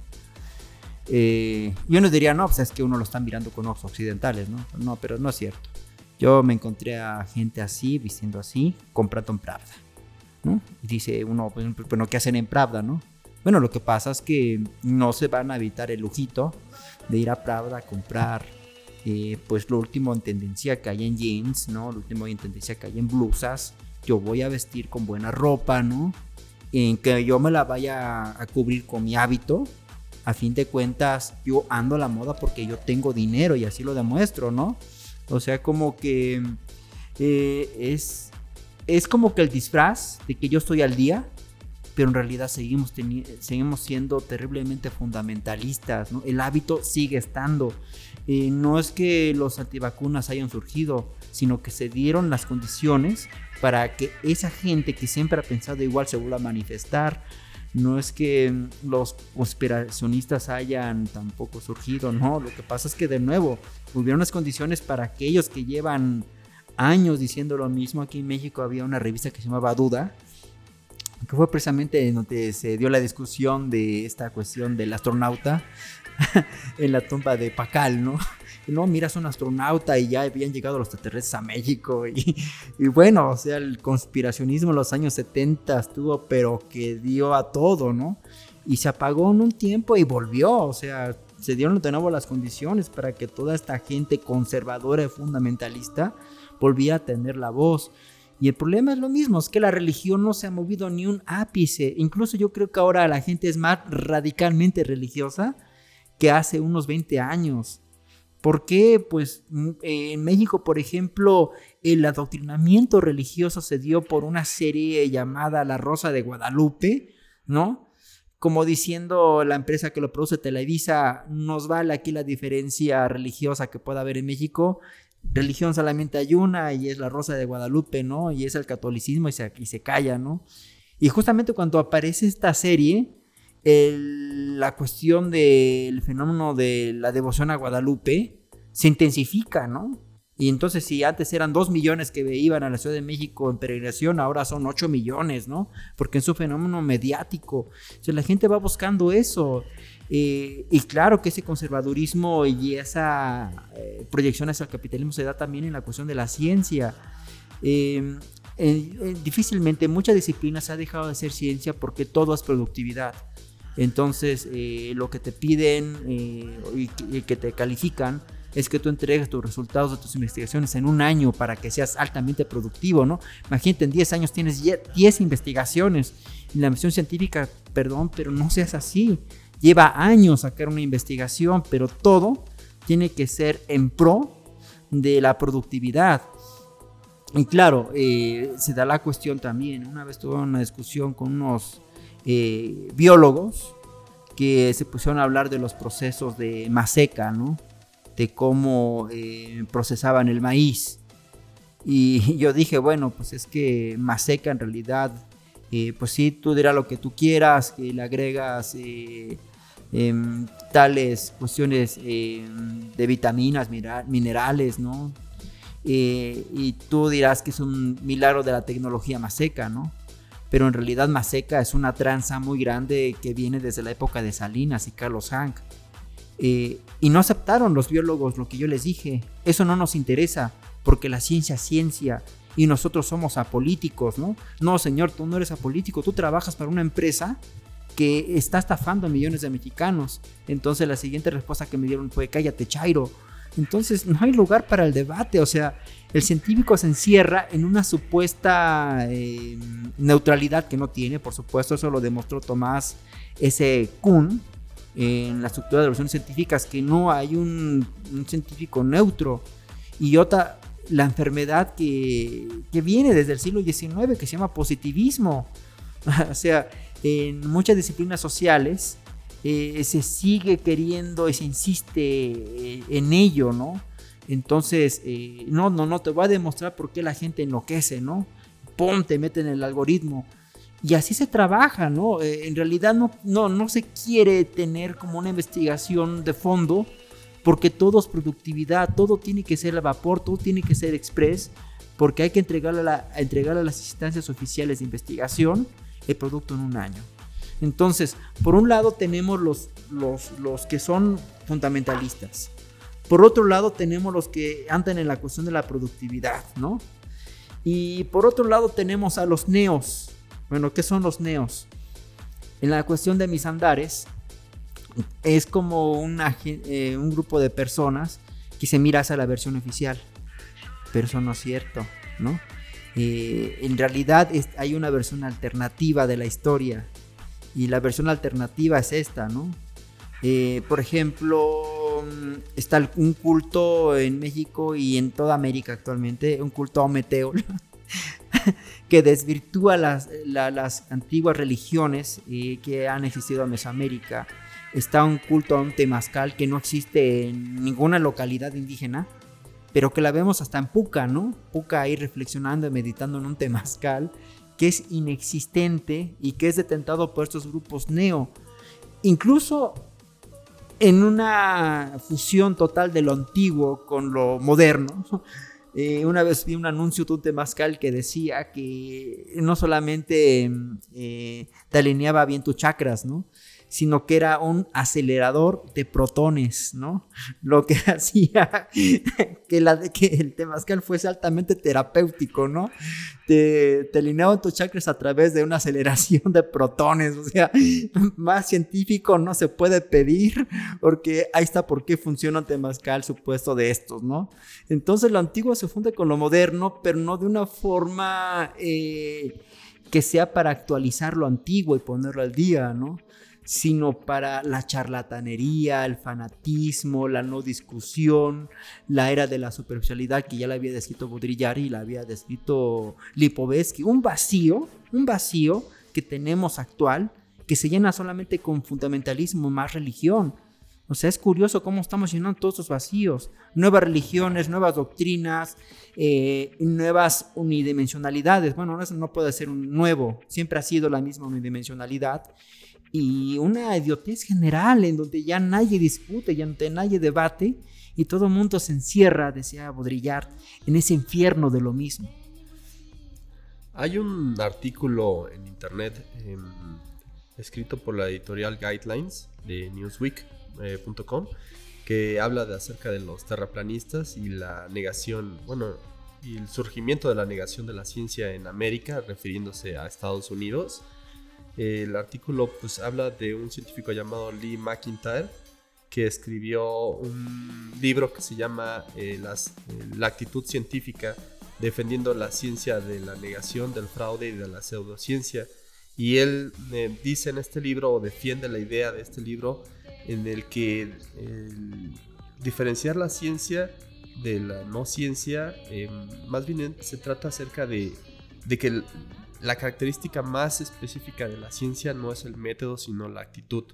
Eh, y uno diría, no, pues es que uno lo está mirando con ojos occidentales, ¿no? No, pero no es cierto. Yo me encontré a gente así, vistiendo así, comprando en Pravda, ¿no? Dice uno, pues, bueno, ¿qué hacen en Pravda, no? Bueno, lo que pasa es que no se van a evitar el lujito de ir a Pravda a comprar eh, pues lo último en tendencia que hay en jeans, ¿no? Lo último en tendencia que hay en blusas. Yo voy a vestir con buena ropa, ¿no? En que yo me la vaya a cubrir con mi hábito. A fin de cuentas, yo ando a la moda porque yo tengo dinero y así lo demuestro, ¿no? O sea, como que eh, es, es como que el disfraz de que yo estoy al día, pero en realidad seguimos, seguimos siendo terriblemente fundamentalistas, ¿no? El hábito sigue estando. Eh, no es que los antivacunas hayan surgido, sino que se dieron las condiciones para que esa gente que siempre ha pensado igual se vuelva a manifestar. No es que los conspiracionistas hayan tampoco surgido, no. Lo que pasa es que de nuevo hubieron las condiciones para aquellos que llevan años diciendo lo mismo. Aquí en México había una revista que se llamaba Duda, que fue precisamente donde se dio la discusión de esta cuestión del astronauta en la tumba de Pacal, ¿no? No, miras un astronauta y ya habían llegado los extraterrestres a México. Y, y, bueno, o sea, el conspiracionismo en los años 70 estuvo, pero que dio a todo, ¿no? Y se apagó en un tiempo y volvió, o sea, se dieron de nuevo las condiciones para que toda esta gente conservadora y fundamentalista volviera a tener la voz. Y el problema es lo mismo, es que la religión no se ha movido ni un ápice. Incluso yo creo que ahora la gente es más radicalmente religiosa que hace unos 20 años. ¿Por qué? Pues mm, en México, por ejemplo, el adoctrinamiento religioso se dio por una serie llamada La Rosa de Guadalupe, ¿no? Como diciendo la empresa que lo produce Televisa, nos vale aquí la diferencia religiosa que pueda haber en México. Religión solamente hay una y es la Rosa de Guadalupe, ¿no? Y es el catolicismo y se, y se calla, ¿no? Y justamente cuando aparece esta serie, la cuestión del fenómeno de la devoción a Guadalupe se intensifica, ¿no? Y entonces si antes eran 2 millones que iban a la Ciudad de México en peregrinación, ahora son 8 millones, ¿no? Porque es un fenómeno mediático. O la gente va buscando eso. Eh, y claro que ese conservadurismo y esa eh, proyección hacia el capitalismo se da también en la cuestión de la ciencia. Eh, difícilmente muchas disciplinas ha dejado de hacer ciencia porque todo es productividad. Entonces, eh, lo que te piden eh, y, que te califican es que tú entregues tus resultados de tus investigaciones en un año para que seas altamente productivo, ¿no? Imagínate, en 10 años tienes 10 investigaciones. En la misión científica, perdón, pero no seas así. Lleva años sacar una investigación, pero todo tiene que ser en pro de la productividad. Y claro, eh, se da la cuestión también. Una vez tuve una discusión con unos eh, biólogos que se pusieron a hablar de los procesos de maseca, ¿no? De cómo eh, procesaban el maíz. Y yo dije, bueno, pues es que maseca en realidad, eh, pues sí, tú dirás lo que tú quieras, que le agregas em, tales cuestiones em, de vitaminas, minerales, ¿no? y tú dirás que es un milagro de la tecnología maseca, ¿no? Pero en realidad Maseca es una tranza muy grande que viene desde la época de Salinas y Carlos Hank. Eh, y no aceptaron los biólogos lo que yo les dije. Eso no nos interesa, porque la ciencia es ciencia y nosotros somos apolíticos, ¿no? No, señor, tú no eres apolítico, tú trabajas para una empresa que está estafando a millones de mexicanos. Entonces la siguiente respuesta que me dieron fue, cállate, Chairo. Entonces no hay lugar para el debate, o sea, el científico se encierra en una supuesta eh, neutralidad que no tiene, por supuesto, eso lo demostró Tomás S. Kuhn en la estructura de relaciones científicas, que no hay un, científico neutro. Y otra, la enfermedad que, que viene desde el siglo XIX, que se llama positivismo. o sea, en muchas disciplinas sociales, eh, se sigue queriendo y se insiste eh, en ello, ¿no? Entonces, eh, no, no, no, te voy a demostrar por qué la gente enloquece, ¿no? Ponte, mete en el algoritmo. Y así se trabaja, ¿no? en realidad no, no, no se quiere tener como una investigación de fondo, porque todo es productividad, todo tiene que ser a vapor, todo tiene que ser express, porque hay que entregar a las instancias oficiales de investigación el producto en un año. Entonces, por un lado tenemos los, los, que son fundamentalistas. Por otro lado tenemos los que andan en la cuestión de la productividad, ¿no? Y por otro lado tenemos a los neos. Bueno, ¿qué son los neos? En la cuestión de mis andares, es como eh, un grupo de personas que se mira hacia la versión oficial. Pero eso no es cierto, ¿no? Eh, en realidad hay una versión alternativa de la historia y la versión alternativa es esta, ¿no? Eh, por ejemplo, está un culto en México y en toda América actualmente, un culto a Ometeotl, que desvirtúa las, las antiguas religiones eh, que han existido en Mesoamérica. Está un culto a un temazcal que no existe en ninguna localidad indígena, pero que la vemos hasta en Puca, ¿no? Puca ahí reflexionando y meditando en un temazcal que es inexistente y que es detentado por estos grupos neo. Incluso en una fusión total de lo antiguo con lo moderno, Eh, una vez vi un anuncio de un temazcal que decía que no solamente eh, te alineaba bien tus chakras, ¿no? Sino que era un acelerador de protones, ¿no? Lo que hacía que, la, que el temazcal fuese altamente terapéutico, ¿no? Te, te alineaban tus chakras a través de una aceleración de protones, o sea, más científico no se puede pedir, porque ahí está por qué funciona un temazcal supuesto de estos, ¿no? Entonces lo antiguo se funde con lo moderno, pero no de una forma... Eh, que sea para actualizar lo antiguo y ponerlo al día, ¿no? Sino para la charlatanería, el fanatismo, la no discusión, la era de la superficialidad que ya la había descrito Baudrillard y la había descrito Lipovetsky, un vacío, un vacío que tenemos actual que se llena solamente con fundamentalismo más religión. O sea, es curioso cómo estamos llenando todos esos vacíos. Nuevas religiones, nuevas doctrinas, eh, nuevas unidimensionalidades. Bueno, eso no puede ser un nuevo, siempre ha sido la misma unidimensionalidad y una idiotez general en donde ya nadie discute, ya nadie debate y todo el mundo se encierra, decía Baudrillard, en ese infierno de lo mismo. Hay un artículo en internet em, escrito por la editorial Guidelines de newsweek.com eh, que habla de acerca de los terraplanistas y la negación, bueno, y el surgimiento de la negación de la ciencia en América, refiriéndose a Estados Unidos el artículo pues habla de un científico llamado Lee McIntyre que escribió un libro que se llama eh, eh, La actitud científica, defendiendo la ciencia de la negación, del fraude y de la pseudociencia. Y él eh, dice en este libro, o defiende la idea de este libro, en el que diferenciar la ciencia de la no ciencia, más bien se trata acerca de, de que la característica más específica de la ciencia no es el método, sino la actitud.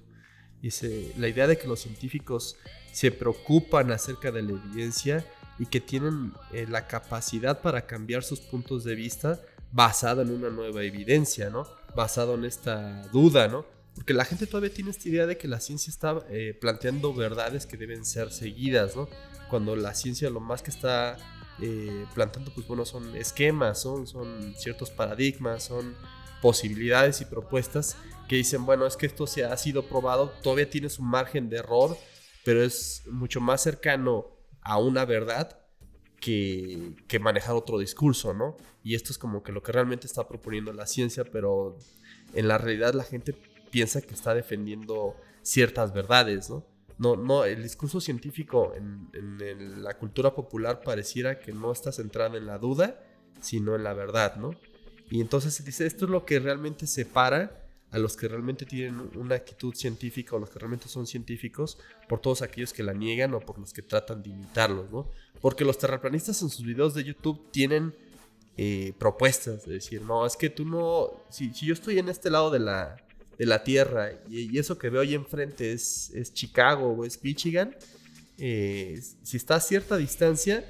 Y la idea de que los científicos se preocupan acerca de la evidencia y que tienen eh, la capacidad para cambiar sus puntos de vista basado en una nueva evidencia, ¿no? Basado en esta duda, ¿no? Porque la gente todavía tiene esta idea de que la ciencia está eh, planteando verdades que deben ser seguidas, ¿no? Cuando la ciencia lo más que está eh, plantando, pues bueno, son esquemas, son, ciertos paradigmas, son posibilidades y propuestas que dicen, bueno, es que esto se ha sido probado, todavía tiene su margen de error, pero es mucho más cercano a una verdad que, que, manejar otro discurso, ¿no? Y esto es como que lo que realmente está proponiendo la ciencia, pero en la realidad la gente piensa que está defendiendo ciertas verdades, ¿no? No, no, el discurso científico en, la cultura popular pareciera que no está centrado en la duda, sino en la verdad, ¿no? Y entonces se dice, esto es lo que realmente separa a los que realmente tienen una actitud científica o los que realmente son científicos por todos aquellos que la niegan o por los que tratan de imitarlos, ¿no? Porque los terraplanistas en sus videos de YouTube tienen eh, propuestas de decir, no, es que tú no, si yo estoy en este lado de la, de la Tierra y, eso que veo ahí enfrente es, es Chicago o es Michigan, eh, si está a cierta distancia,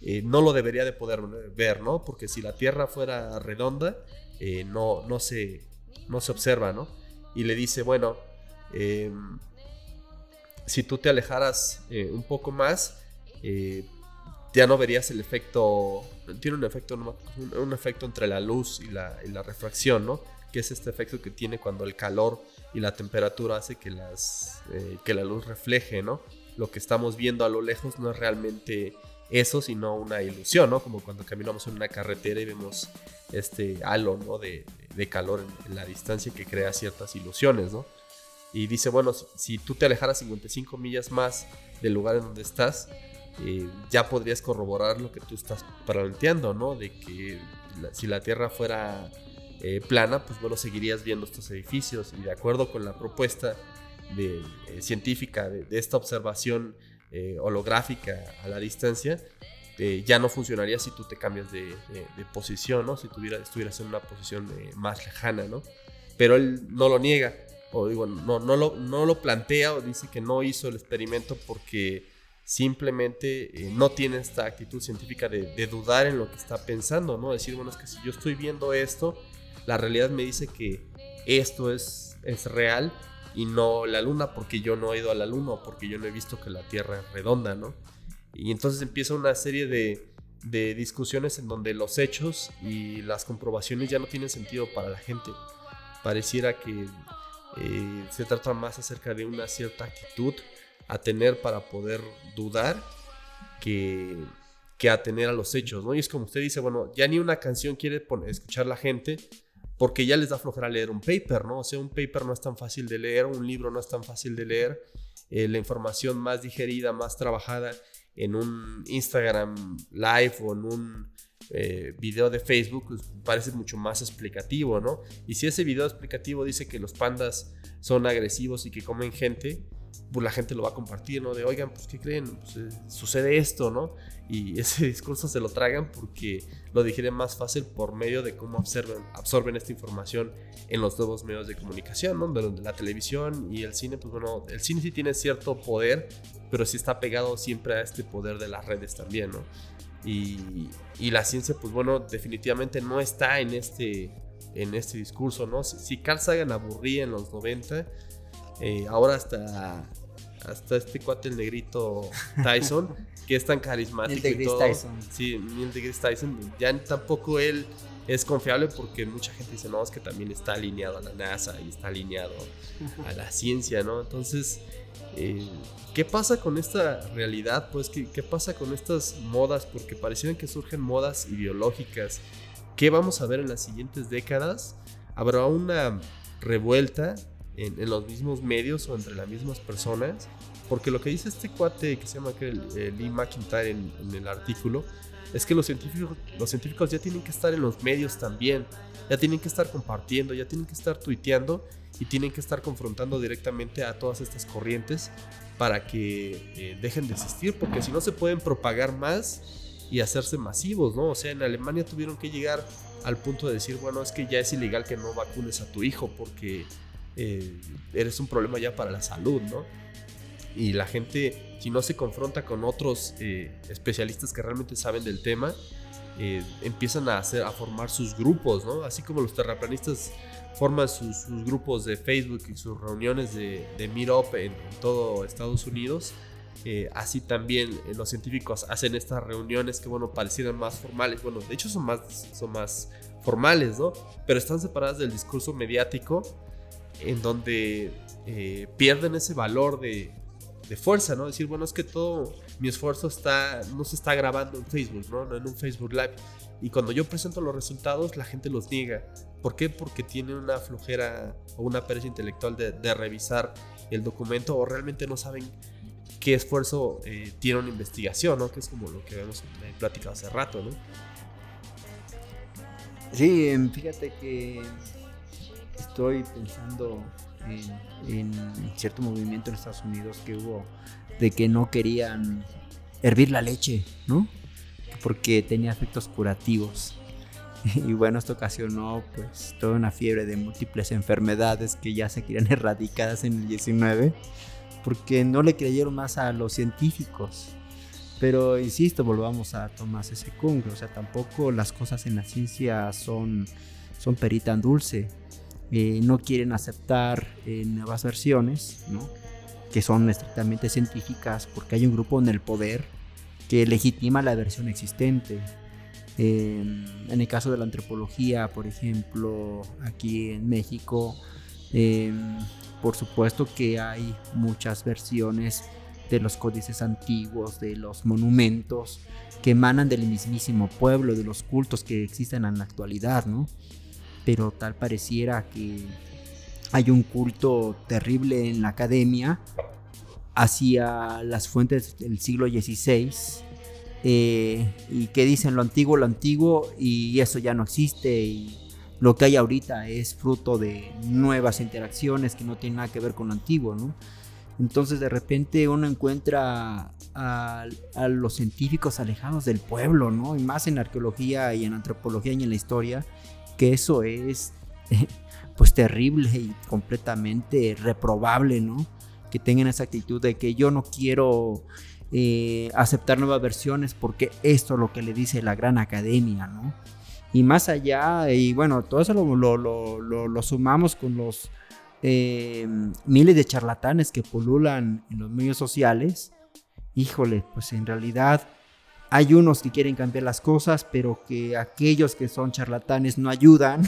eh, no lo debería de poder ver, ¿no? Porque si la Tierra fuera redonda, eh, no, no, se, no se observa, ¿no? Y le dice, bueno, em, si tú te alejaras un poco más, ya no verías el efecto, tiene un efecto, un, efecto entre la luz y la, y la refracción, ¿no? Que es este efecto que tiene cuando el calor y la temperatura hace que, las, eh, que la luz refleje, ¿no? Lo que estamos viendo a lo lejos no es realmente eso, sino una ilusión, ¿no? Como cuando caminamos en una carretera y vemos este halo, ¿no? De, calor en, la distancia que crea ciertas ilusiones, ¿no? Y dice, bueno, si, tú te alejaras 55 millas más del lugar en donde estás, eh, ya podrías corroborar lo que tú estás planteando, ¿no? De que si la Tierra fuera eh, plana, pues bueno, seguirías viendo estos edificios y de acuerdo con la propuesta eh, científica de, esta observación eh, holográfica a la distancia, ya no funcionaría si tú te cambias de, posición, ¿no? Si tuviera, estuvieras en una posición más lejana, ¿no? Pero él no lo niega, o digo, no, no, lo, no lo plantea o dice que no hizo el experimento porque simplemente no tiene esta actitud científica de, de, dudar en lo que está pensando, ¿no? Decir, bueno, es que si yo estoy viendo esto, la realidad me dice que esto es, es real y no la luna porque yo no he ido a la luna o porque yo no he visto que la Tierra es redonda, ¿no? Y entonces empieza una serie de, de discusiones en donde los hechos y las comprobaciones ya no tienen sentido para la gente. Pareciera que eh, se trata más acerca de una cierta actitud a tener para poder dudar que, que a tener a los hechos, ¿no? Y es como usted dice, bueno, ya ni una canción quiere escuchar la gente porque ya les da flojera leer un paper, ¿no? O sea, un paper no es tan fácil de leer, un libro no es tan fácil de leer, eh, la información más digerida, más trabajada en un Instagram live o en un eh, video de Facebook pues, parece mucho más explicativo, ¿no? Y si ese video explicativo dice que los pandas son agresivos y que comen gente, pues la gente lo va a compartir, ¿no? De, oigan, pues, ¿qué creen? Pues, eh, sucede esto, ¿no? Y ese discurso se lo tragan porque lo digieren más fácil por medio de cómo absorben, absorben esta información en los nuevos medios de comunicación, ¿no? De, la televisión y el cine, pues bueno, el cine sí tiene cierto poder, pero sí está pegado siempre a este poder de las redes también, ¿no? Y, y la ciencia, pues bueno, definitivamente no está en este, en este discurso, ¿no? Si, si Carl Sagan aburría en los 90, eh, ahora hasta, hasta este cuate, el negrito Tyson, que es tan carismático. Neil deGrasse Tyson. Sí, Neil deGrasse Tyson. Ya tampoco él es confiable porque mucha gente dice, no, es que también está alineado a la NASA y está alineado a la ciencia, ¿no? Entonces, eh, ¿qué pasa con esta realidad? Pues, ¿qué, ¿qué pasa con estas modas? Porque parecieran que surgen modas ideológicas. ¿Qué vamos a ver en las siguientes décadas? ¿Habrá una revuelta en, los mismos medios o entre las mismas personas. Porque lo que dice este cuate que se llama Lee McIntyre en, el artículo es que los científicos, los científicos ya tienen que estar en los medios también. Ya tienen que estar compartiendo, ya tienen que estar tuiteando y tienen que estar confrontando directamente a todas estas corrientes para que eh, dejen de existir, porque si no se pueden propagar más y hacerse masivos, ¿no? O sea, en Alemania tuvieron que llegar al punto de decir, bueno, es que ya es ilegal que no vacunes a tu hijo porque eh, eres un problema ya para la salud, ¿no? Y la gente, si no se confronta con otros eh, especialistas que realmente saben del tema, eh, empiezan a, hacer, a formar sus grupos, ¿no? Así como los terraplanistas forman sus, grupos de Facebook y sus reuniones de, de Meetup en, todo Estados Unidos, así también los científicos hacen estas reuniones que, bueno, parecieran más formales. Bueno, de hecho son más, son más formales, ¿no? Pero están separadas del discurso mediático en donde eh, pierden ese valor de, fuerza, ¿no? Decir, bueno, es que todo mi esfuerzo está, no se está grabando en Facebook, ¿no? En un Facebook Live. Y cuando yo presento los resultados, la gente los niega. ¿Por qué? Porque tiene una flojera o una pereza intelectual de, revisar el documento o realmente no saben qué esfuerzo eh, tiene una investigación, ¿no? Que es como lo que hemos platicado hace rato, ¿no? Sí, fíjate que estoy pensando en, cierto movimiento en Estados Unidos que hubo de que no querían hervir la leche, ¿no? Porque tenía efectos curativos. Y bueno, esto ocasionó pues toda una fiebre de múltiples enfermedades que ya se querían erradicadas en el 19 porque no le creyeron más a los científicos. Pero insisto, volvamos a Tomás S. Kung, o sea, tampoco las cosas en la ciencia son, son perita dulce. Eh, no quieren aceptar eh, nuevas versiones, que son estrictamente científicas, porque hay un grupo en el poder que legitima la versión existente. en el caso de la antropología, por ejemplo, aquí en México, em, por supuesto que hay muchas versiones de los códices antiguos, de los monumentos que emanan del mismísimo pueblo, de los cultos que existen en la actualidad, ¿no? Pero tal pareciera que hay un culto terrible en la academia hacia las fuentes del siglo XVI eh, y que dicen lo antiguo, lo antiguo y eso ya no existe y lo que hay ahorita es fruto de nuevas interacciones que no tienen nada que ver con lo antiguo, ¿no? Entonces de repente uno encuentra a, a, los científicos alejados del pueblo, ¿no? Y más en arqueología y en antropología y en la historia, que eso es pues terrible y completamente reprobable, ¿no? Que tengan esa actitud de que yo no quiero eh, aceptar nuevas versiones porque esto es lo que le dice la gran academia, ¿no? Y más allá, y bueno, todo eso lo, sumamos con los eh, miles de charlatanes que pululan en los medios sociales. Híjole, pues en realidad hay unos que quieren cambiar las cosas, pero que aquellos que son charlatanes no ayudan.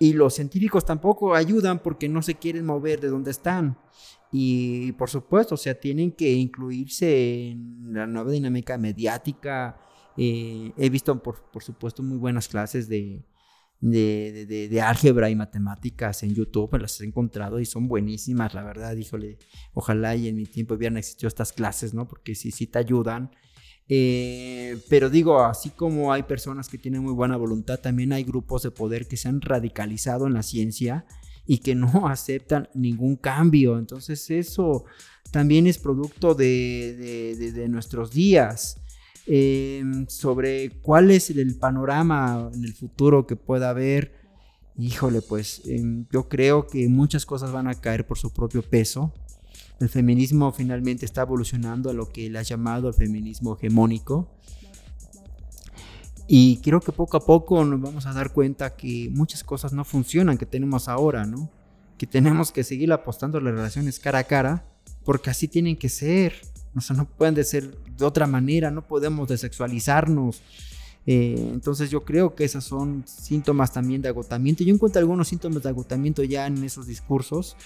Y los científicos tampoco ayudan porque no se quieren mover de donde están. Y por supuesto, o sea, tienen que incluirse en la nueva dinámica mediática. Eh, he visto, por, por, supuesto, muy buenas clases de, de, de, álgebra y matemáticas en YouTube, las he encontrado y son buenísimas, la verdad, híjole, ojalá y en mi tiempo hubieran existido estas clases, ¿no? Porque sí, sí te ayudan eh, pero digo, así como hay personas que tienen muy buena voluntad, también hay grupos de poder que se han radicalizado en la ciencia y que no aceptan ningún cambio. Entonces eso también es producto de, nuestros días. Em, sobre cuál es el panorama en el futuro que pueda haber, híjole, pues em, yo creo que muchas cosas van a caer por su propio peso. El feminismo finalmente está evolucionando a lo que él ha llamado el feminismo hegemónico. Y creo que poco a poco nos vamos a dar cuenta que muchas cosas no funcionan que tenemos ahora, ¿no? Que tenemos que seguir apostando a las relaciones cara a cara, porque así tienen que ser. O sea, no pueden ser de otra manera, no podemos desexualizarnos. Eh, entonces yo creo que esos son síntomas también de agotamiento. Yo encuentro algunos síntomas de agotamiento ya en esos discursos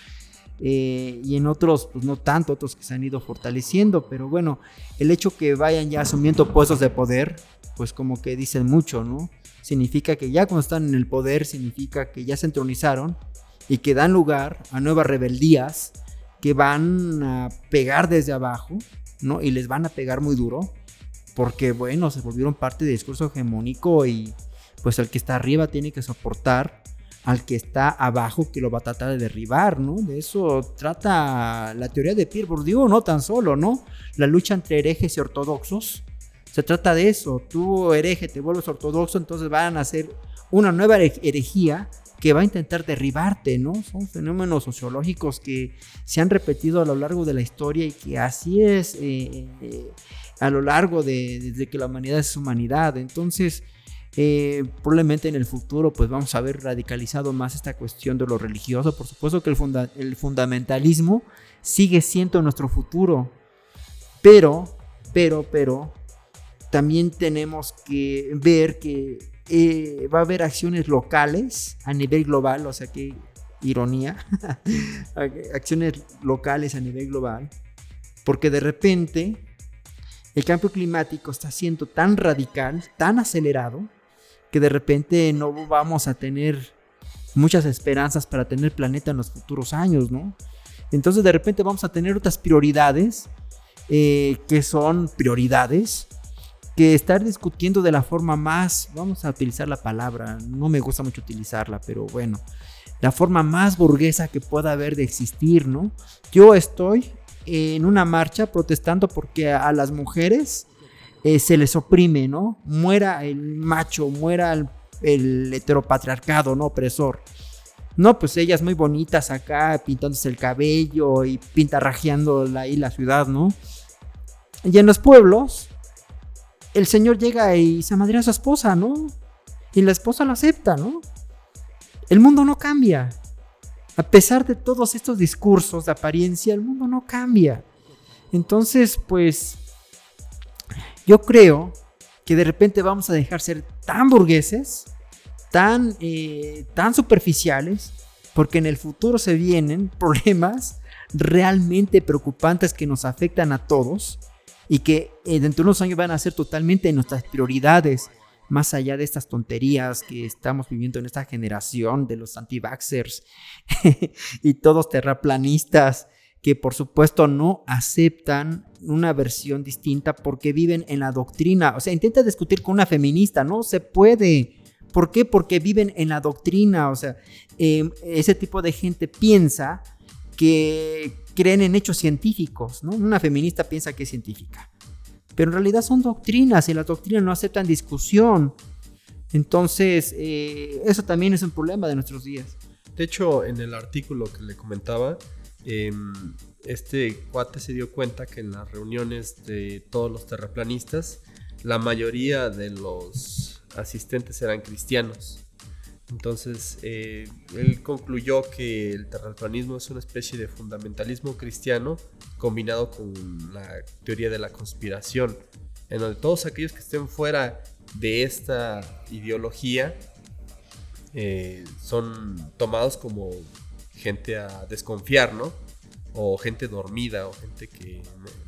eh, y en otros, pues no tanto, otros que se han ido fortaleciendo, pero bueno, el hecho que vayan ya asumiendo puestos de poder, pues como que dicen mucho, ¿no? Significa que ya cuando están en el poder, significa que ya se entronizaron y que dan lugar a nuevas rebeldías que van a pegar desde abajo, ¿no? Y les van a pegar muy duro, porque bueno, se volvieron parte del discurso hegemónico y pues el que está arriba tiene que soportar al que está abajo que lo va a tratar de derribar, ¿no? De eso trata la teoría de Pierre Bourdieu, no tan solo, ¿no? La lucha entre herejes y ortodoxos. Se trata de eso. Tú hereje te vuelves ortodoxo, entonces van a hacer una nueva herejía que va a intentar derribarte, ¿no? Son fenómenos sociológicos que se han repetido a lo largo de la historia y que así es eh, eh, a lo largo de desde que la humanidad es humanidad. Entonces, eh, probablemente en el futuro pues vamos a ver radicalizado más esta cuestión de lo religioso. Por supuesto que el, fundamentalismo sigue siendo nuestro futuro. Pero, pero, pero, también tenemos que ver que eh, va a haber acciones locales a nivel global, o sea que ironía, acciones locales a nivel global, porque de repente el cambio climático está siendo tan radical, tan acelerado, que de repente no vamos a tener muchas esperanzas para tener planeta en los futuros años, ¿no? Entonces de repente vamos a tener otras prioridades eh, que son prioridades que estar discutiendo de la forma más, vamos a utilizar la palabra, no me gusta mucho utilizarla, pero bueno, la forma más burguesa que pueda haber de existir, ¿no? Yo estoy en una marcha protestando porque a las mujeres eh, se les oprime, ¿no? Muera el macho, muera el, heteropatriarcado, ¿no? Opresor. No, pues ellas muy bonitas acá, pintándose el cabello y pintarrajeando ahí la ciudad, ¿no? Y en los pueblos, el señor llega y se madrea a su esposa, ¿no? Y la esposa lo acepta, ¿no? El mundo no cambia. A pesar de todos estos discursos de apariencia, el mundo no cambia. Entonces, pues, yo creo que de repente vamos a dejar ser tan burgueses, tan, eh, tan superficiales, porque en el futuro se vienen problemas realmente preocupantes que nos afectan a todos y que eh, dentro de unos años van a ser totalmente nuestras prioridades, más allá de estas tonterías que estamos viviendo en esta generación de los anti-vaxxers y todos terraplanistas que por supuesto no aceptan una versión distinta porque viven en la doctrina. O sea, intenta discutir con una feminista, no se puede. ¿Por qué? Porque viven en la doctrina. O sea, em, ese tipo de gente piensa que creen en hechos científicos, ¿no? Una feminista piensa que es científica. Pero en realidad son doctrinas y las doctrinas no aceptan discusión. Entonces, eh, eso también es un problema de nuestros días. De hecho, en el artículo que le comentaba, Em, este cuate se dio cuenta que en las reuniones de todos los terraplanistas, la mayoría de los asistentes eran cristianos. Entonces, eh, él concluyó que el terraplanismo es una especie de fundamentalismo cristiano combinado con la teoría de la conspiración. en donde todos aquellos que estén fuera de esta ideología eh, son tomados como gente a desconfiar, ¿no? O gente dormida, o gente que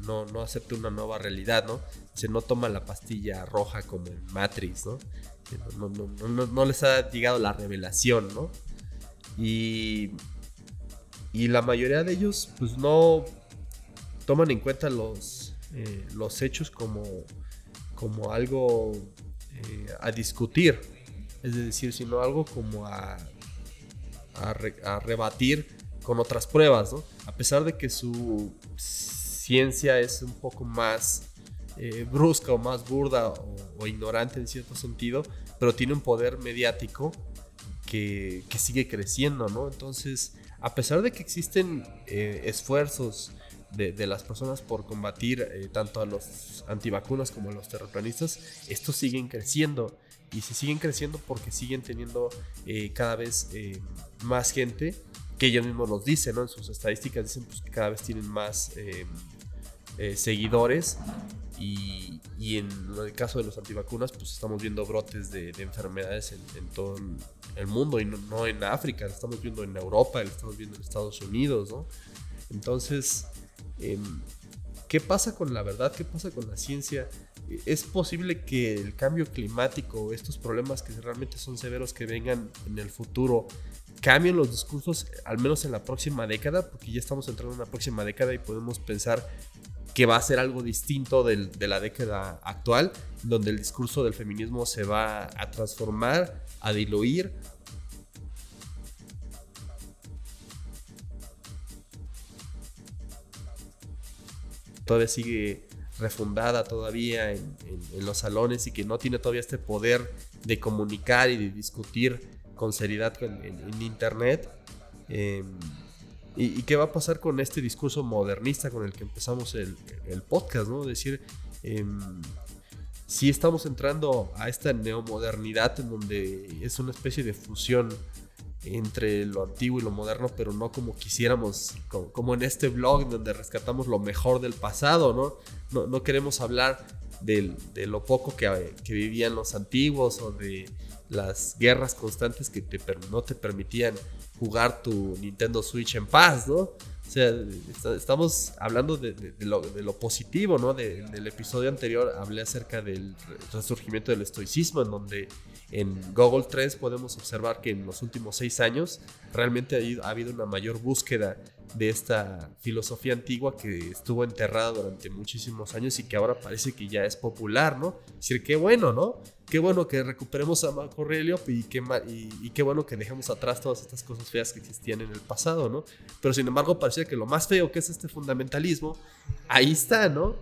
no, no acepta una nueva realidad, ¿no? Se no toma la pastilla roja como en Matrix, ¿no? No, no, les ha llegado la revelación, ¿no? Y, y la mayoría de ellos, pues no toman en cuenta los, eh, los hechos como, como algo eh, a discutir, es decir, sino algo como a, a, rebatir con otras pruebas, ¿no? A pesar de que su ciencia es un poco más eh, brusca o más burda o, ignorante en cierto sentido, pero tiene un poder mediático que, que sigue creciendo, ¿no? Entonces, a pesar de que existen esfuerzos de, las personas por combatir eh, tanto a los antivacunas como a los terraplanistas, estos siguen creciendo. Y se siguen creciendo porque siguen teniendo eh, cada vez eh, más gente, que ellos mismos los dicen, ¿no? En sus estadísticas dicen pues, que cada vez tienen más seguidores. Y, y, en el caso de los antivacunas, pues estamos viendo brotes de, enfermedades en, todo el mundo y no, no, en África, lo estamos viendo en Europa, lo estamos viendo en Estados Unidos, ¿no? Entonces, Em, ¿Qué pasa con la verdad? ¿Qué pasa con la ciencia? ¿Es posible que el cambio climático, estos problemas que realmente son severos que vengan en el futuro, cambien los discursos, al menos en la próxima década? Porque ya estamos entrando en una próxima década y podemos pensar que va a ser algo distinto de la década actual, donde el discurso del feminismo se va a transformar, a diluir todavía sigue refundada todavía en, los salones y que no tiene todavía este poder de comunicar y de discutir con seriedad en, Internet. Em, y, qué va a pasar con este discurso modernista con el que empezamos el, podcast? ¿no? Es decir, em, si estamos entrando a esta neomodernidad en donde es una especie de fusión entre lo antiguo y lo moderno, pero no como quisiéramos, como, en este blog donde rescatamos lo mejor del pasado, ¿no? No, queremos hablar de, lo poco que, que, vivían los antiguos o de las guerras constantes que te, no te permitían jugar tu Nintendo Switch en paz, ¿no? O sea, estamos hablando de, lo, positivo, ¿no? del episodio anterior hablé acerca del resurgimiento del estoicismo, en donde en Google Trends podemos observar que en los últimos seis años realmente ha habido una mayor búsqueda de esta filosofía antigua que estuvo enterrada durante muchísimos años y que ahora parece que ya es popular, ¿no? Es decir, qué bueno, ¿no? Qué bueno que recuperemos a Marco Aurelio y qué, y, qué bueno que dejemos atrás todas estas cosas feas que existían en el pasado, ¿no? Pero sin embargo parecía que lo más feo que es este fundamentalismo, ahí está, ¿no?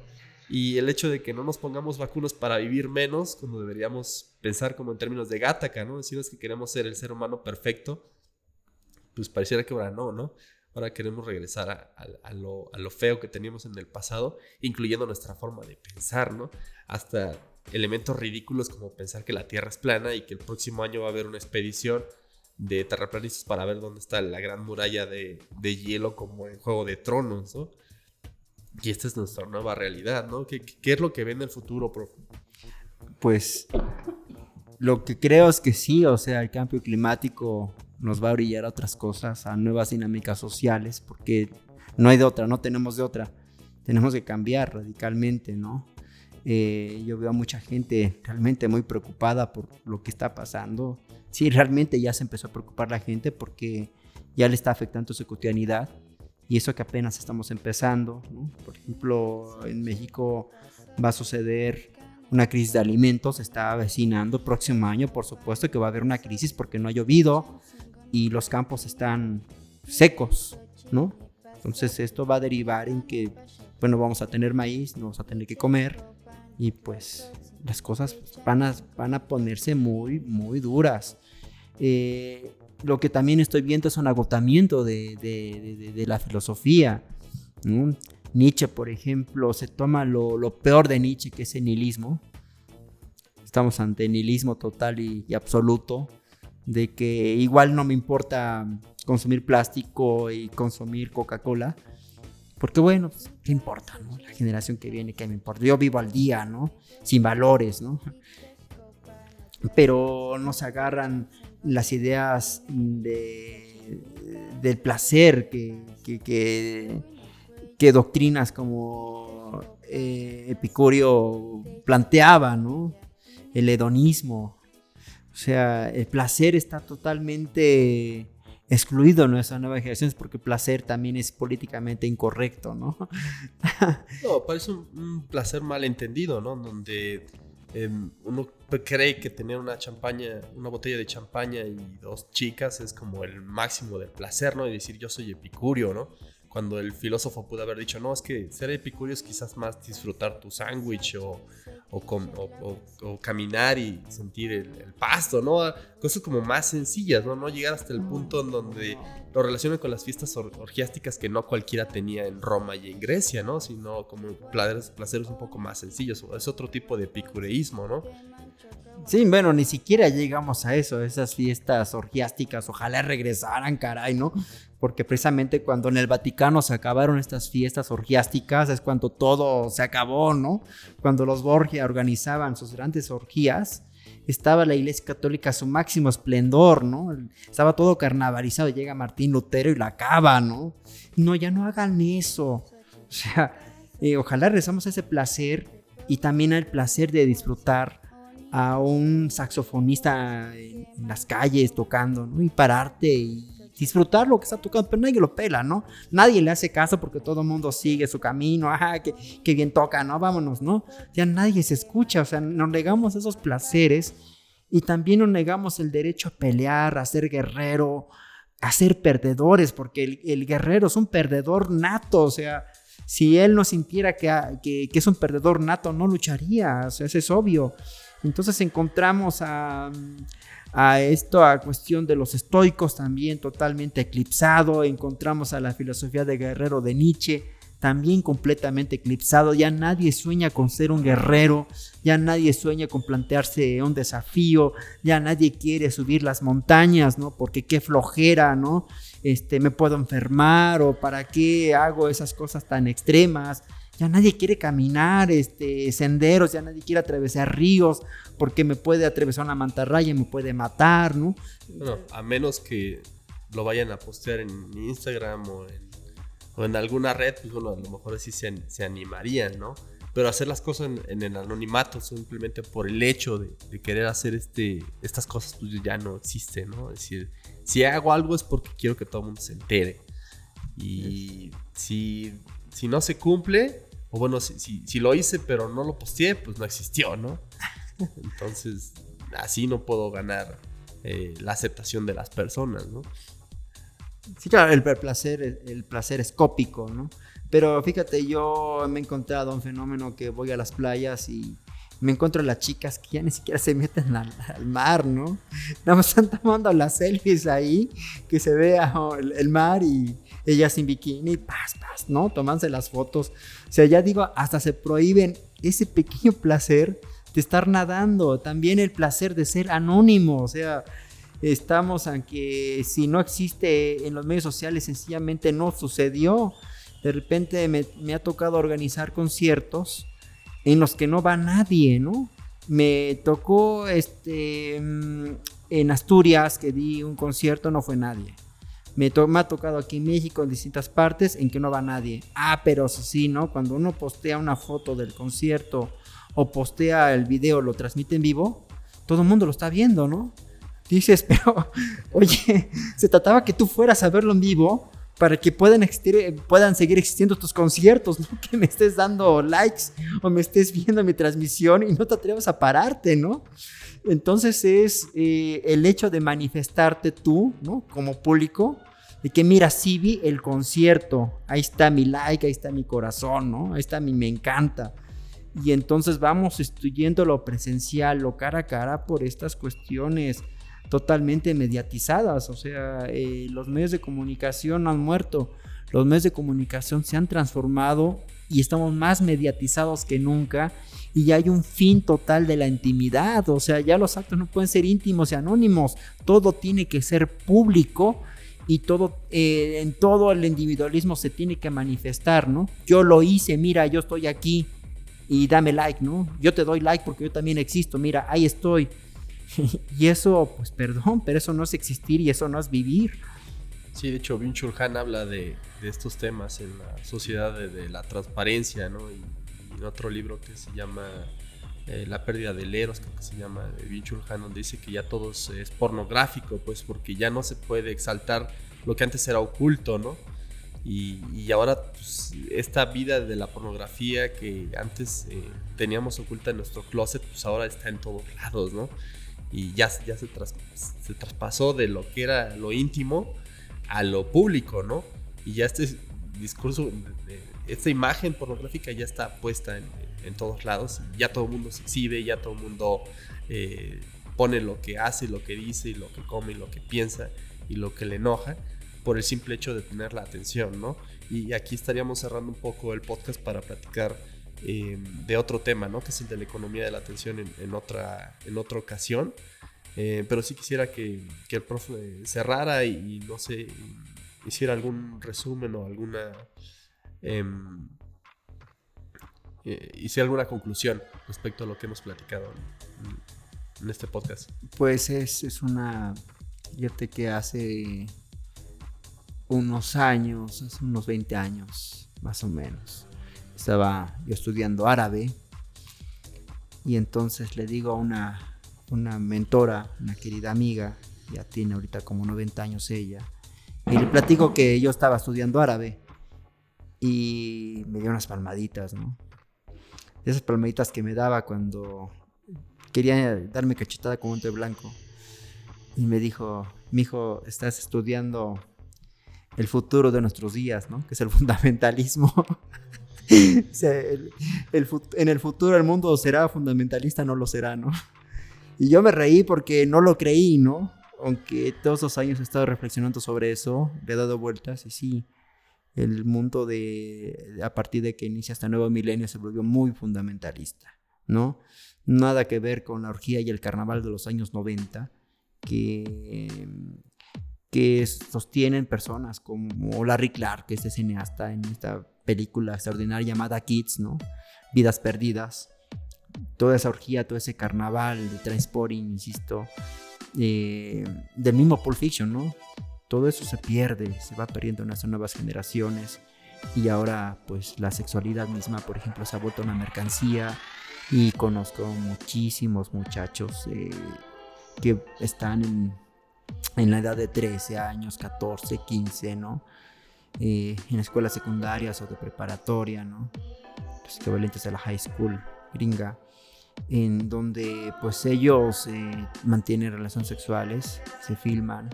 Y el hecho de que no nos pongamos vacunas para vivir menos, cuando deberíamos pensar como en términos de Gattaca, ¿no? Decimos que queremos ser el ser humano perfecto, pues pareciera que ahora no, ¿no? Ahora queremos regresar a, lo, feo que teníamos en el pasado, incluyendo nuestra forma de pensar, ¿no? Hasta elementos ridículos como pensar que la Tierra es plana y que el próximo año va a haber una expedición de terraplanistas para ver dónde está la gran muralla de, hielo como en Juego de Tronos, ¿no? Y esta es nuestra nueva realidad, ¿no? ¿Qué, qué es lo que ve en el futuro, profe? Pues lo que creo es que sí, o sea, el cambio climático nos va a brillar a otras cosas, a nuevas dinámicas sociales, porque no hay de otra, no tenemos de otra. Tenemos que cambiar radicalmente, ¿no? Eh, yo veo a mucha gente realmente muy preocupada por lo que está pasando. Sí, realmente ya se empezó a preocupar la gente porque ya le está afectando su cotidianidad y eso que apenas estamos empezando. ¿no? Por ejemplo, en México va a suceder una crisis de alimentos, está avecinando próximo año, por supuesto que va a haber una crisis porque no ha llovido, y los campos están secos, ¿no? Entonces esto va a derivar en que, bueno, vamos a tener maíz, no vamos a tener que comer y pues las cosas van a, van a ponerse muy, muy duras. Eh, lo que también estoy viendo es un agotamiento de, de, de, la filosofía. Nietzsche, por ejemplo, se toma lo, peor de Nietzsche, que es el nihilismo. Estamos ante nihilismo total y, absoluto de que igual no me importa consumir plástico y consumir Coca-Cola, Porque bueno, pues, ¿qué importa, no? La generación que viene, ¿qué me importa? Yo vivo al día, ¿no? Sin valores, ¿no? Pero nos agarran las ideas de, del placer que, doctrinas como eh, Epicurio planteaba, ¿no? El hedonismo. O sea, el placer está totalmente excluido en nuestras nuevas generaciones porque placer también es políticamente incorrecto, ¿no? no, parece un, placer mal entendido, ¿no? Donde em, uno cree que tener una champaña, una botella de champaña y dos chicas es como el máximo del placer, ¿no? Y decir yo soy epicurio, ¿no? Cuando el filósofo pudo haber dicho, no, es que ser epicurio es quizás más disfrutar tu sándwich o o, caminar y sentir el, pasto, ¿no? Cosas como más sencillas, ¿no? No llegar hasta el punto en donde lo relacionan con las fiestas orgiásticas que no cualquiera tenía en Roma y en Grecia, ¿no? Sino como placeres, placeres un poco más sencillos. Es otro tipo de epicureísmo, ¿no? Sí, bueno, ni siquiera llegamos a eso, esas fiestas orgiásticas, ojalá regresaran, caray, ¿no? Porque precisamente cuando en el Vaticano se acabaron estas fiestas orgiásticas es cuando todo se acabó, ¿no? Cuando los Borgia organizaban sus grandes orgías, estaba la Iglesia Católica a su máximo esplendor, ¿no? Estaba todo carnavalizado, llega Martín Lutero y la acaba, ¿no? No, ya no hagan eso. O sea, eh, ojalá regresamos a ese placer y también al placer de disfrutar a un saxofonista en, las calles tocando, ¿no? Y pararte y disfrutar lo que está tocando, pero nadie lo pela, ¿no? Nadie le hace caso porque todo el mundo sigue su camino, ajá, que, que bien toca, ¿no? Vámonos, ¿no? Ya nadie se escucha, o sea, nos negamos esos placeres y también nos negamos el derecho a pelear, a ser guerrero, a ser perdedores, porque el, guerrero es un perdedor nato, o sea, si él no sintiera que, que, que es un perdedor nato, no lucharía, o sea, eso es obvio. Entonces encontramos a, a cuestión de los estoicos también totalmente eclipsado, encontramos a la filosofía de guerrero de Nietzsche también completamente eclipsado, ya nadie sueña con ser un guerrero, ya nadie sueña con plantearse un desafío, ya nadie quiere subir las montañas, ¿no? Porque qué flojera, ¿no? Este, me puedo enfermar o para qué hago esas cosas tan extremas ya nadie quiere caminar este, senderos, ya nadie quiere atravesar ríos, porque me puede atravesar una mantarraya y me puede matar, ¿no? Bueno, a menos que lo vayan a postear en Instagram o en, alguna red, pues bueno, a lo mejor así se, animarían, ¿no? Pero hacer las cosas en, el anonimato simplemente por el hecho de, querer hacer este, estas cosas, pues ya no existe, ¿no? Es decir, si hago algo es porque quiero que todo el mundo se entere. Y si, si no se cumple, o bueno, si, si, lo hice pero no lo posteé, pues no existió, ¿no? Entonces, así no puedo ganar eh, la aceptación de las personas, ¿no? Sí, claro, el, placer, el, placer es cópico, ¿no? Pero fíjate, yo me he encontrado un fenómeno que voy a las playas y me encuentro las chicas que ya ni siquiera se meten al, mar, ¿no? Nada más están tomando las selfies ahí, que se vea el, mar y ellas sin bikini, paz, paz, ¿no? Tomándose las fotos. O sea, ya digo, hasta se prohíben ese pequeño placer de estar nadando, también el placer de ser anónimo, o sea, estamos aunque si no existe en los medios sociales, sencillamente no sucedió. De repente me, me ha tocado organizar conciertos en los que no va nadie, ¿no? Me tocó este, mm, en Asturias, que di un concierto, no fue nadie. Me, ha tocado aquí en México, en distintas partes, en que no va nadie. Ah, pero sí, ¿no? Cuando uno postea una foto del concierto o postea el video, lo transmite en vivo, todo el mundo lo está viendo, ¿no? Dices, pero, oye, se trataba que tú fueras a verlo en vivo para que puedan, existir, puedan seguir existiendo tus conciertos, no que me estés dando likes o me estés viendo mi transmisión y no te atrevas a pararte, ¿no? Entonces es eh, el hecho de manifestarte tú, ¿no? Como público, que mira, sí vi el concierto, ahí está mi like, ahí está mi corazón, ¿no? Ahí está mi me encanta. Y entonces vamos estudiando lo presencial, lo cara a cara por estas cuestiones totalmente mediatizadas. O sea, eh, los medios de comunicación han muerto. Los medios de comunicación se han transformado y estamos más mediatizados que nunca. Y ya hay un fin total de la intimidad. O sea, ya los actos no pueden ser íntimos y anónimos. Todo tiene que ser público. Y todo, eh, en todo el individualismo se tiene que manifestar, ¿no? Yo lo hice, mira, yo estoy aquí y dame like, ¿no? Yo te doy like porque yo también existo, mira, ahí estoy. y eso, pues perdón, pero eso no es existir y eso no es vivir. Sí, de hecho, Byung-Chul Han habla de, estos temas en la sociedad de, la transparencia, ¿no? Y, en otro libro que se llama eh, La pérdida del Eros, creo que se llama, de Byung-Chul Han, donde dice que ya todo es, pornográfico, pues porque ya no se puede exaltar lo que antes era oculto, ¿no? Y, ahora pues, esta vida de la pornografía que antes eh, teníamos oculta en nuestro closet, pues ahora está en todos lados, ¿no? Y ya, ya se, se traspasó de lo que era lo íntimo a lo público, ¿no? Y ya este discurso, esta imagen pornográfica ya está puesta en, todos lados, ya todo el mundo se exhibe, ya todo el mundo eh, pone lo que hace, lo que dice, lo que come, lo que piensa y lo que le enoja por el simple hecho de tener la atención, ¿no? Y aquí estaríamos cerrando un poco el podcast para platicar eh, de otro tema, ¿no? Que es el de la economía de la atención en, otra, en otra ocasión. Eh, pero sí quisiera que, el profe cerrara y, no sé, hiciera algún resumen o alguna... Em, eh, hiciera alguna conclusión respecto a lo que hemos platicado en, este podcast. Pues es, es una... Fíjate que hace unos años, hace unos 20 años, más o menos, estaba yo estudiando árabe y entonces le digo a una una mentora, una querida amiga, ya tiene ahorita como 90 años ella, y le platico que yo estaba estudiando árabe y me dio unas palmaditas, ¿no? Esas palmaditas que me daba cuando quería darme cachetada con un té blanco. Y me dijo, mi hijo, estás estudiando el futuro de nuestros días, ¿no? Que es el fundamentalismo. en el futuro el mundo será fundamentalista, no lo será, ¿no? Y yo me reí porque no lo creí, ¿no? Aunque todos los años he estado reflexionando sobre eso, le he dado vueltas y sí, el mundo de, a partir de que inicia este nuevo milenio se volvió muy fundamentalista, ¿no? Nada que ver con la orgía y el carnaval de los años 90, que, que sostienen personas como Larry Clark, este cineasta en esta película extraordinaria llamada Kids, ¿no? Vidas perdidas toda esa orgía, todo ese carnaval de transporting, insisto, eh, del mismo Pulp Fiction, ¿no? Todo eso se pierde, se va perdiendo en las nuevas generaciones y ahora pues la sexualidad misma, por ejemplo, se ha vuelto una mercancía y conozco muchísimos muchachos eh, que están en, en, la edad de 13 años, 14, 15, ¿no? Eh, en escuelas secundarias o de preparatoria, ¿no? Pues equivalentes a la high school gringa en donde pues ellos eh, mantienen relaciones sexuales, se filman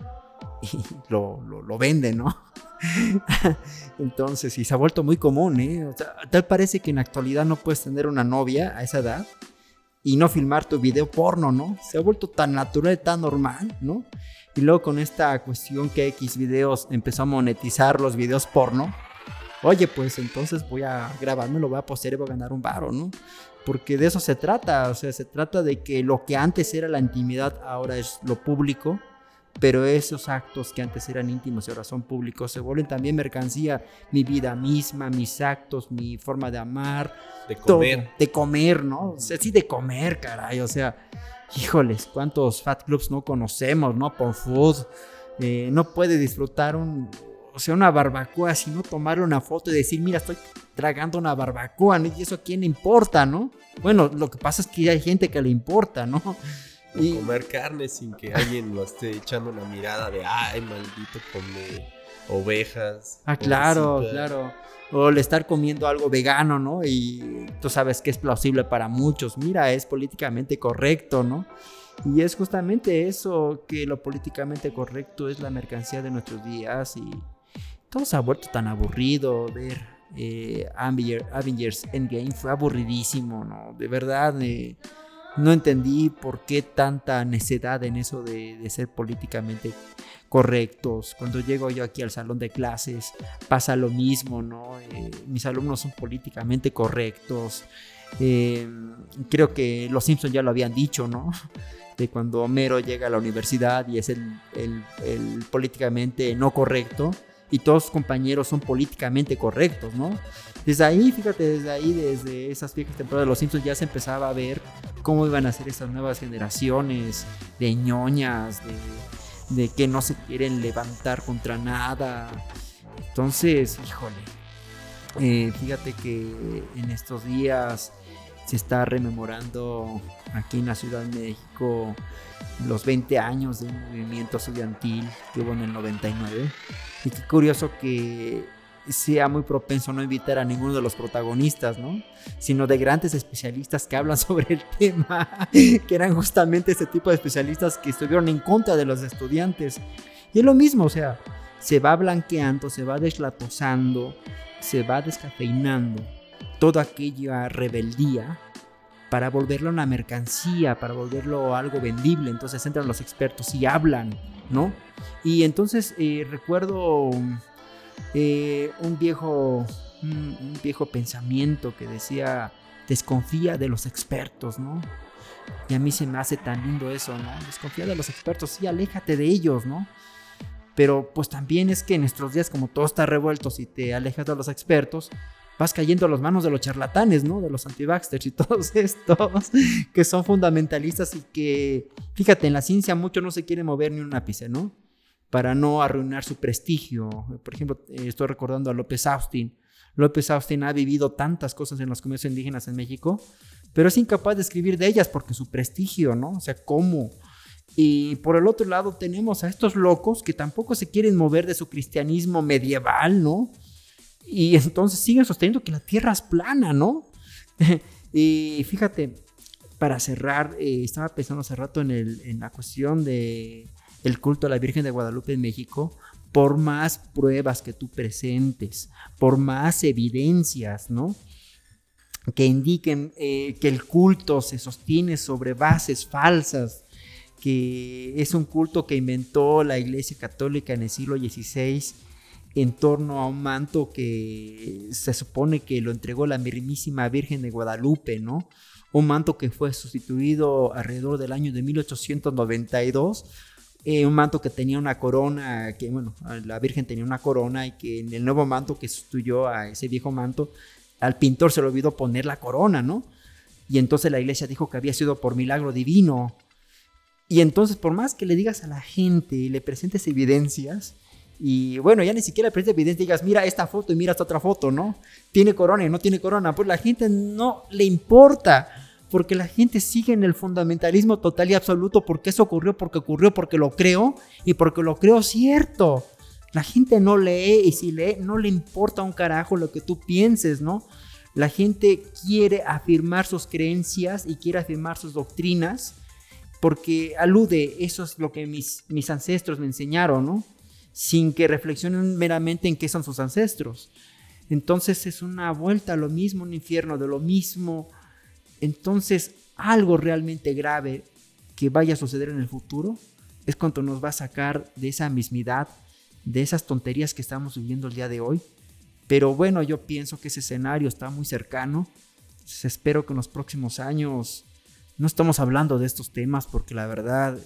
y lo, lo, venden, ¿no? Entonces, y se ha vuelto muy común, ¿eh? tal parece que en la actualidad no puedes tener una novia a esa edad y no filmar tu video porno, ¿no? Se ha vuelto tan natural, tan normal, ¿no? Y luego con esta cuestión que X videos empezó a monetizar los videos porno, oye, pues entonces voy a grabarme, lo voy a postear y voy a ganar un varo, ¿no? porque de eso se trata, o sea, se trata de que lo que antes era la intimidad ahora es lo público, pero esos actos que antes eran íntimos y ahora son públicos se vuelven también mercancía, mi vida misma, mis actos, mi forma de amar, de comer, de comer, ¿no? O sea, sí de comer, caray, o sea, híjoles, cuántos fat clubs no conocemos, ¿no? Por food, eh, no puede disfrutar un o sea, una barbacoa, sino tomarle una foto y decir, mira, estoy tragando una barbacoa, ¿no? Y eso a quién le importa, ¿no? Bueno, lo que pasa es que hay gente que le importa, ¿no? Y... Comer carne sin que alguien lo esté echando una mirada de, ay, maldito, come ovejas. Ah, claro, claro. O el estar comiendo algo vegano, ¿no? Y tú sabes que es plausible para muchos. Mira, es políticamente correcto, ¿no? Y es justamente eso, que lo políticamente correcto es la mercancía de nuestros días y todo se ha vuelto tan aburrido ver eh, Avengers Endgame fue aburridísimo, ¿no? De verdad, eh, no entendí por qué tanta necedad en eso de, ser políticamente correctos. Cuando llego yo aquí al salón de clases pasa lo mismo, ¿no? Eh, mis alumnos son políticamente correctos. Eh, creo que los Simpsons ya lo habían dicho, ¿no? De cuando Homero llega a la universidad y es el, el, el políticamente no correcto y todos sus compañeros son políticamente correctos, ¿no? Desde ahí, fíjate, desde ahí, desde esas viejas temporadas de Los Simpsons ya se empezaba a ver cómo iban a ser estas nuevas generaciones de ñoñas, de, que no se quieren levantar contra nada. Entonces, híjole, eh, fíjate que en estos días se está rememorando aquí en la Ciudad de México los 20 años de un movimiento estudiantil que hubo en el 99. Y qué curioso que sea muy propenso a no invitar a ninguno de los protagonistas, ¿no? Sino de grandes especialistas que hablan sobre el tema, que eran justamente ese tipo de especialistas que estuvieron en contra de los estudiantes. Y es lo mismo, o sea, se va blanqueando, se va deslatosando, se va descafeinando toda aquella rebeldía para volverlo una mercancía, para volverlo algo vendible. Entonces entran los expertos y hablan, ¿no? Y entonces eh, recuerdo eh, un, viejo, un, viejo pensamiento que decía, desconfía de los expertos, ¿no? Y a mí se me hace tan lindo eso, ¿no? Desconfía de los expertos, sí, aléjate de ellos, ¿no? Pero pues también es que en nuestros días, como todo está revuelto, si te alejas de los expertos, vas cayendo a las manos de los charlatanes, ¿no? De los anti y todos estos que son fundamentalistas y que, fíjate, en la ciencia mucho no se quiere mover ni un ápice, ¿no? Para no arruinar su prestigio. Por ejemplo, eh, estoy recordando a López Austin. López Austin ha vivido tantas cosas en los comercios indígenas en México, pero es incapaz de escribir de ellas porque su prestigio, ¿no? O sea, ¿cómo? Y por el otro lado tenemos a estos locos que tampoco se quieren mover de su cristianismo medieval, ¿no? Y entonces siguen sosteniendo que la tierra es plana, ¿no? y fíjate, para cerrar, eh, estaba pensando hace rato en, el, en la cuestión de el culto a la Virgen de Guadalupe en México, por más pruebas que tú presentes, por más evidencias, ¿no? Que indiquen eh, que el culto se sostiene sobre bases falsas, que es un culto que inventó la Iglesia Católica en el siglo XVI en torno a un manto que se supone que lo entregó la mismísima Virgen de Guadalupe, ¿no? Un manto que fue sustituido alrededor del año de 1892, eh, un manto que tenía una corona, que bueno, la Virgen tenía una corona y que en el nuevo manto que sustituyó a ese viejo manto, al pintor se le olvidó poner la corona, ¿no? Y entonces la iglesia dijo que había sido por milagro divino, y entonces, por más que le digas a la gente y le presentes evidencias, y bueno, ya ni siquiera le presentes evidencias, digas, mira esta foto y mira esta otra foto, ¿no? Tiene corona y no tiene corona, pues la gente no le importa, porque la gente sigue en el fundamentalismo total y absoluto, porque eso ocurrió, porque ocurrió, porque lo creo y porque lo creo cierto. La gente no lee y si lee no le importa un carajo lo que tú pienses, ¿no? La gente quiere afirmar sus creencias y quiere afirmar sus doctrinas porque alude, eso es lo que mis, mis ancestros me enseñaron, ¿no? Sin que reflexionen meramente en qué son sus ancestros. Entonces es una vuelta a lo mismo, un infierno de lo mismo. Entonces algo realmente grave que vaya a suceder en el futuro es cuando nos va a sacar de esa mismidad, de esas tonterías que estamos viviendo el día de hoy. Pero bueno, yo pienso que ese escenario está muy cercano. espero que en los próximos años no estamos hablando de estos temas porque la verdad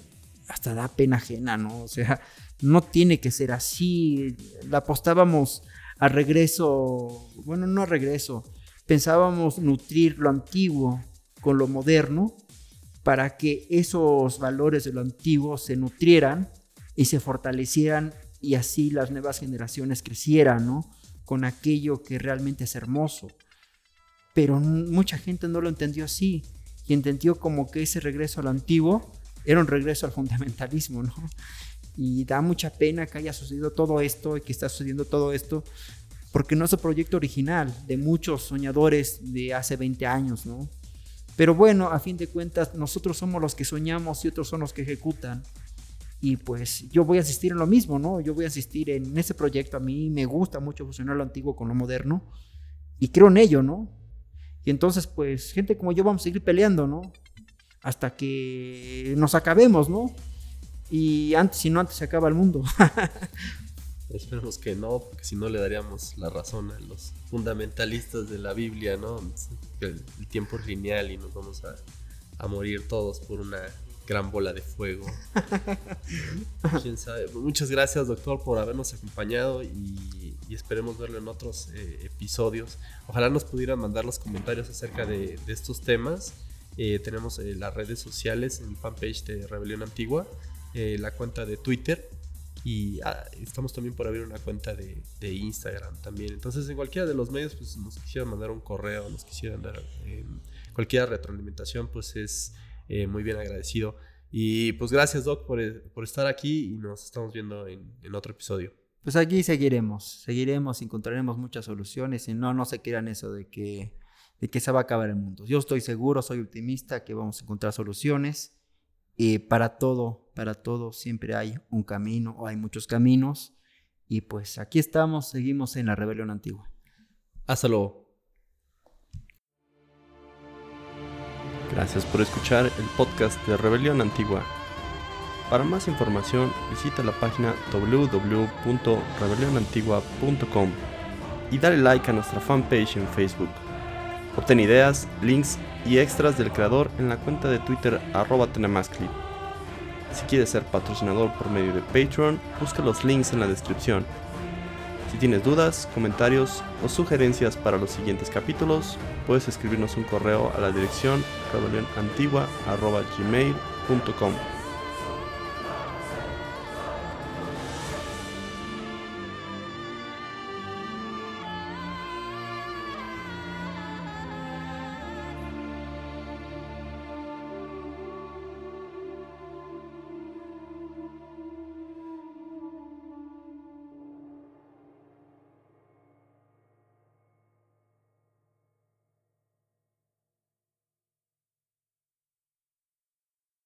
hasta da pena ajena, ¿no? O sea, no tiene que ser así. La apostábamos a regreso, bueno, no a regreso, pensábamos nutrir lo antiguo con lo moderno para que esos valores de lo antiguo se nutrieran y se fortalecieran y así las nuevas generaciones crecieran, ¿no? Con aquello que realmente es hermoso. Pero mucha gente no lo entendió así y entendió como que ese regreso a lo antiguo era un regreso al fundamentalismo, ¿no? Y da mucha pena que haya sucedido todo esto y que está sucediendo todo esto, porque no es el proyecto original de muchos soñadores de hace 20 años, ¿no? Pero bueno, a fin de cuentas, nosotros somos los que soñamos y otros son los que ejecutan. Y pues yo voy a asistir en lo mismo, ¿no? Yo voy a asistir en ese proyecto. A mí me gusta mucho fusionar lo antiguo con lo moderno. Y creo en ello, ¿no? Y entonces, pues, gente como yo vamos a seguir peleando, ¿no? Hasta que nos acabemos, ¿no? Y antes, si no, antes se acaba el mundo. Esperemos que no, porque si no le daríamos la razón a los fundamentalistas de la Biblia, ¿no? El, el tiempo es lineal y nos vamos a, a morir todos por una gran bola de fuego. ¿Quién sabe? Muchas gracias, doctor, por habernos acompañado y, esperemos verlo en otros eh, episodios. Ojalá nos pudieran mandar los comentarios acerca de, estos temas. Eh, tenemos eh, las redes sociales, el fanpage de Rebelión Antigua, la cuenta de Twitter y ah, estamos también por abrir una cuenta de, Instagram también. Entonces, en cualquiera de los medios, pues nos quisieran mandar un correo, nos quisieran dar cualquier retroalimentación, pues es eh, muy bien agradecido. Y pues gracias, Doc, por, eh, por estar aquí y nos estamos viendo en, en, otro episodio. Pues aquí seguiremos, seguiremos, encontraremos muchas soluciones y no, no se quieran eso de que, de que se va a acabar el mundo. Yo estoy seguro, soy optimista que vamos a encontrar soluciones y para todo, para todo siempre hay un camino o hay muchos caminos y pues aquí estamos, seguimos en la rebelión antigua. Hasta luego. Gracias por escuchar el podcast de Rebelión Antigua. Para más información visita la página www.rebelionantigua.com y dale like a nuestra fanpage en Facebook. Obtén ideas, links y extras del creador en la cuenta de Twitter arroba. Si quieres ser patrocinador por medio de Patreon, busca los links en la descripción. Si tienes dudas, comentarios o sugerencias para los siguientes capítulos, puedes escribirnos un correo a la dirección rebelionantigua.gmail.com.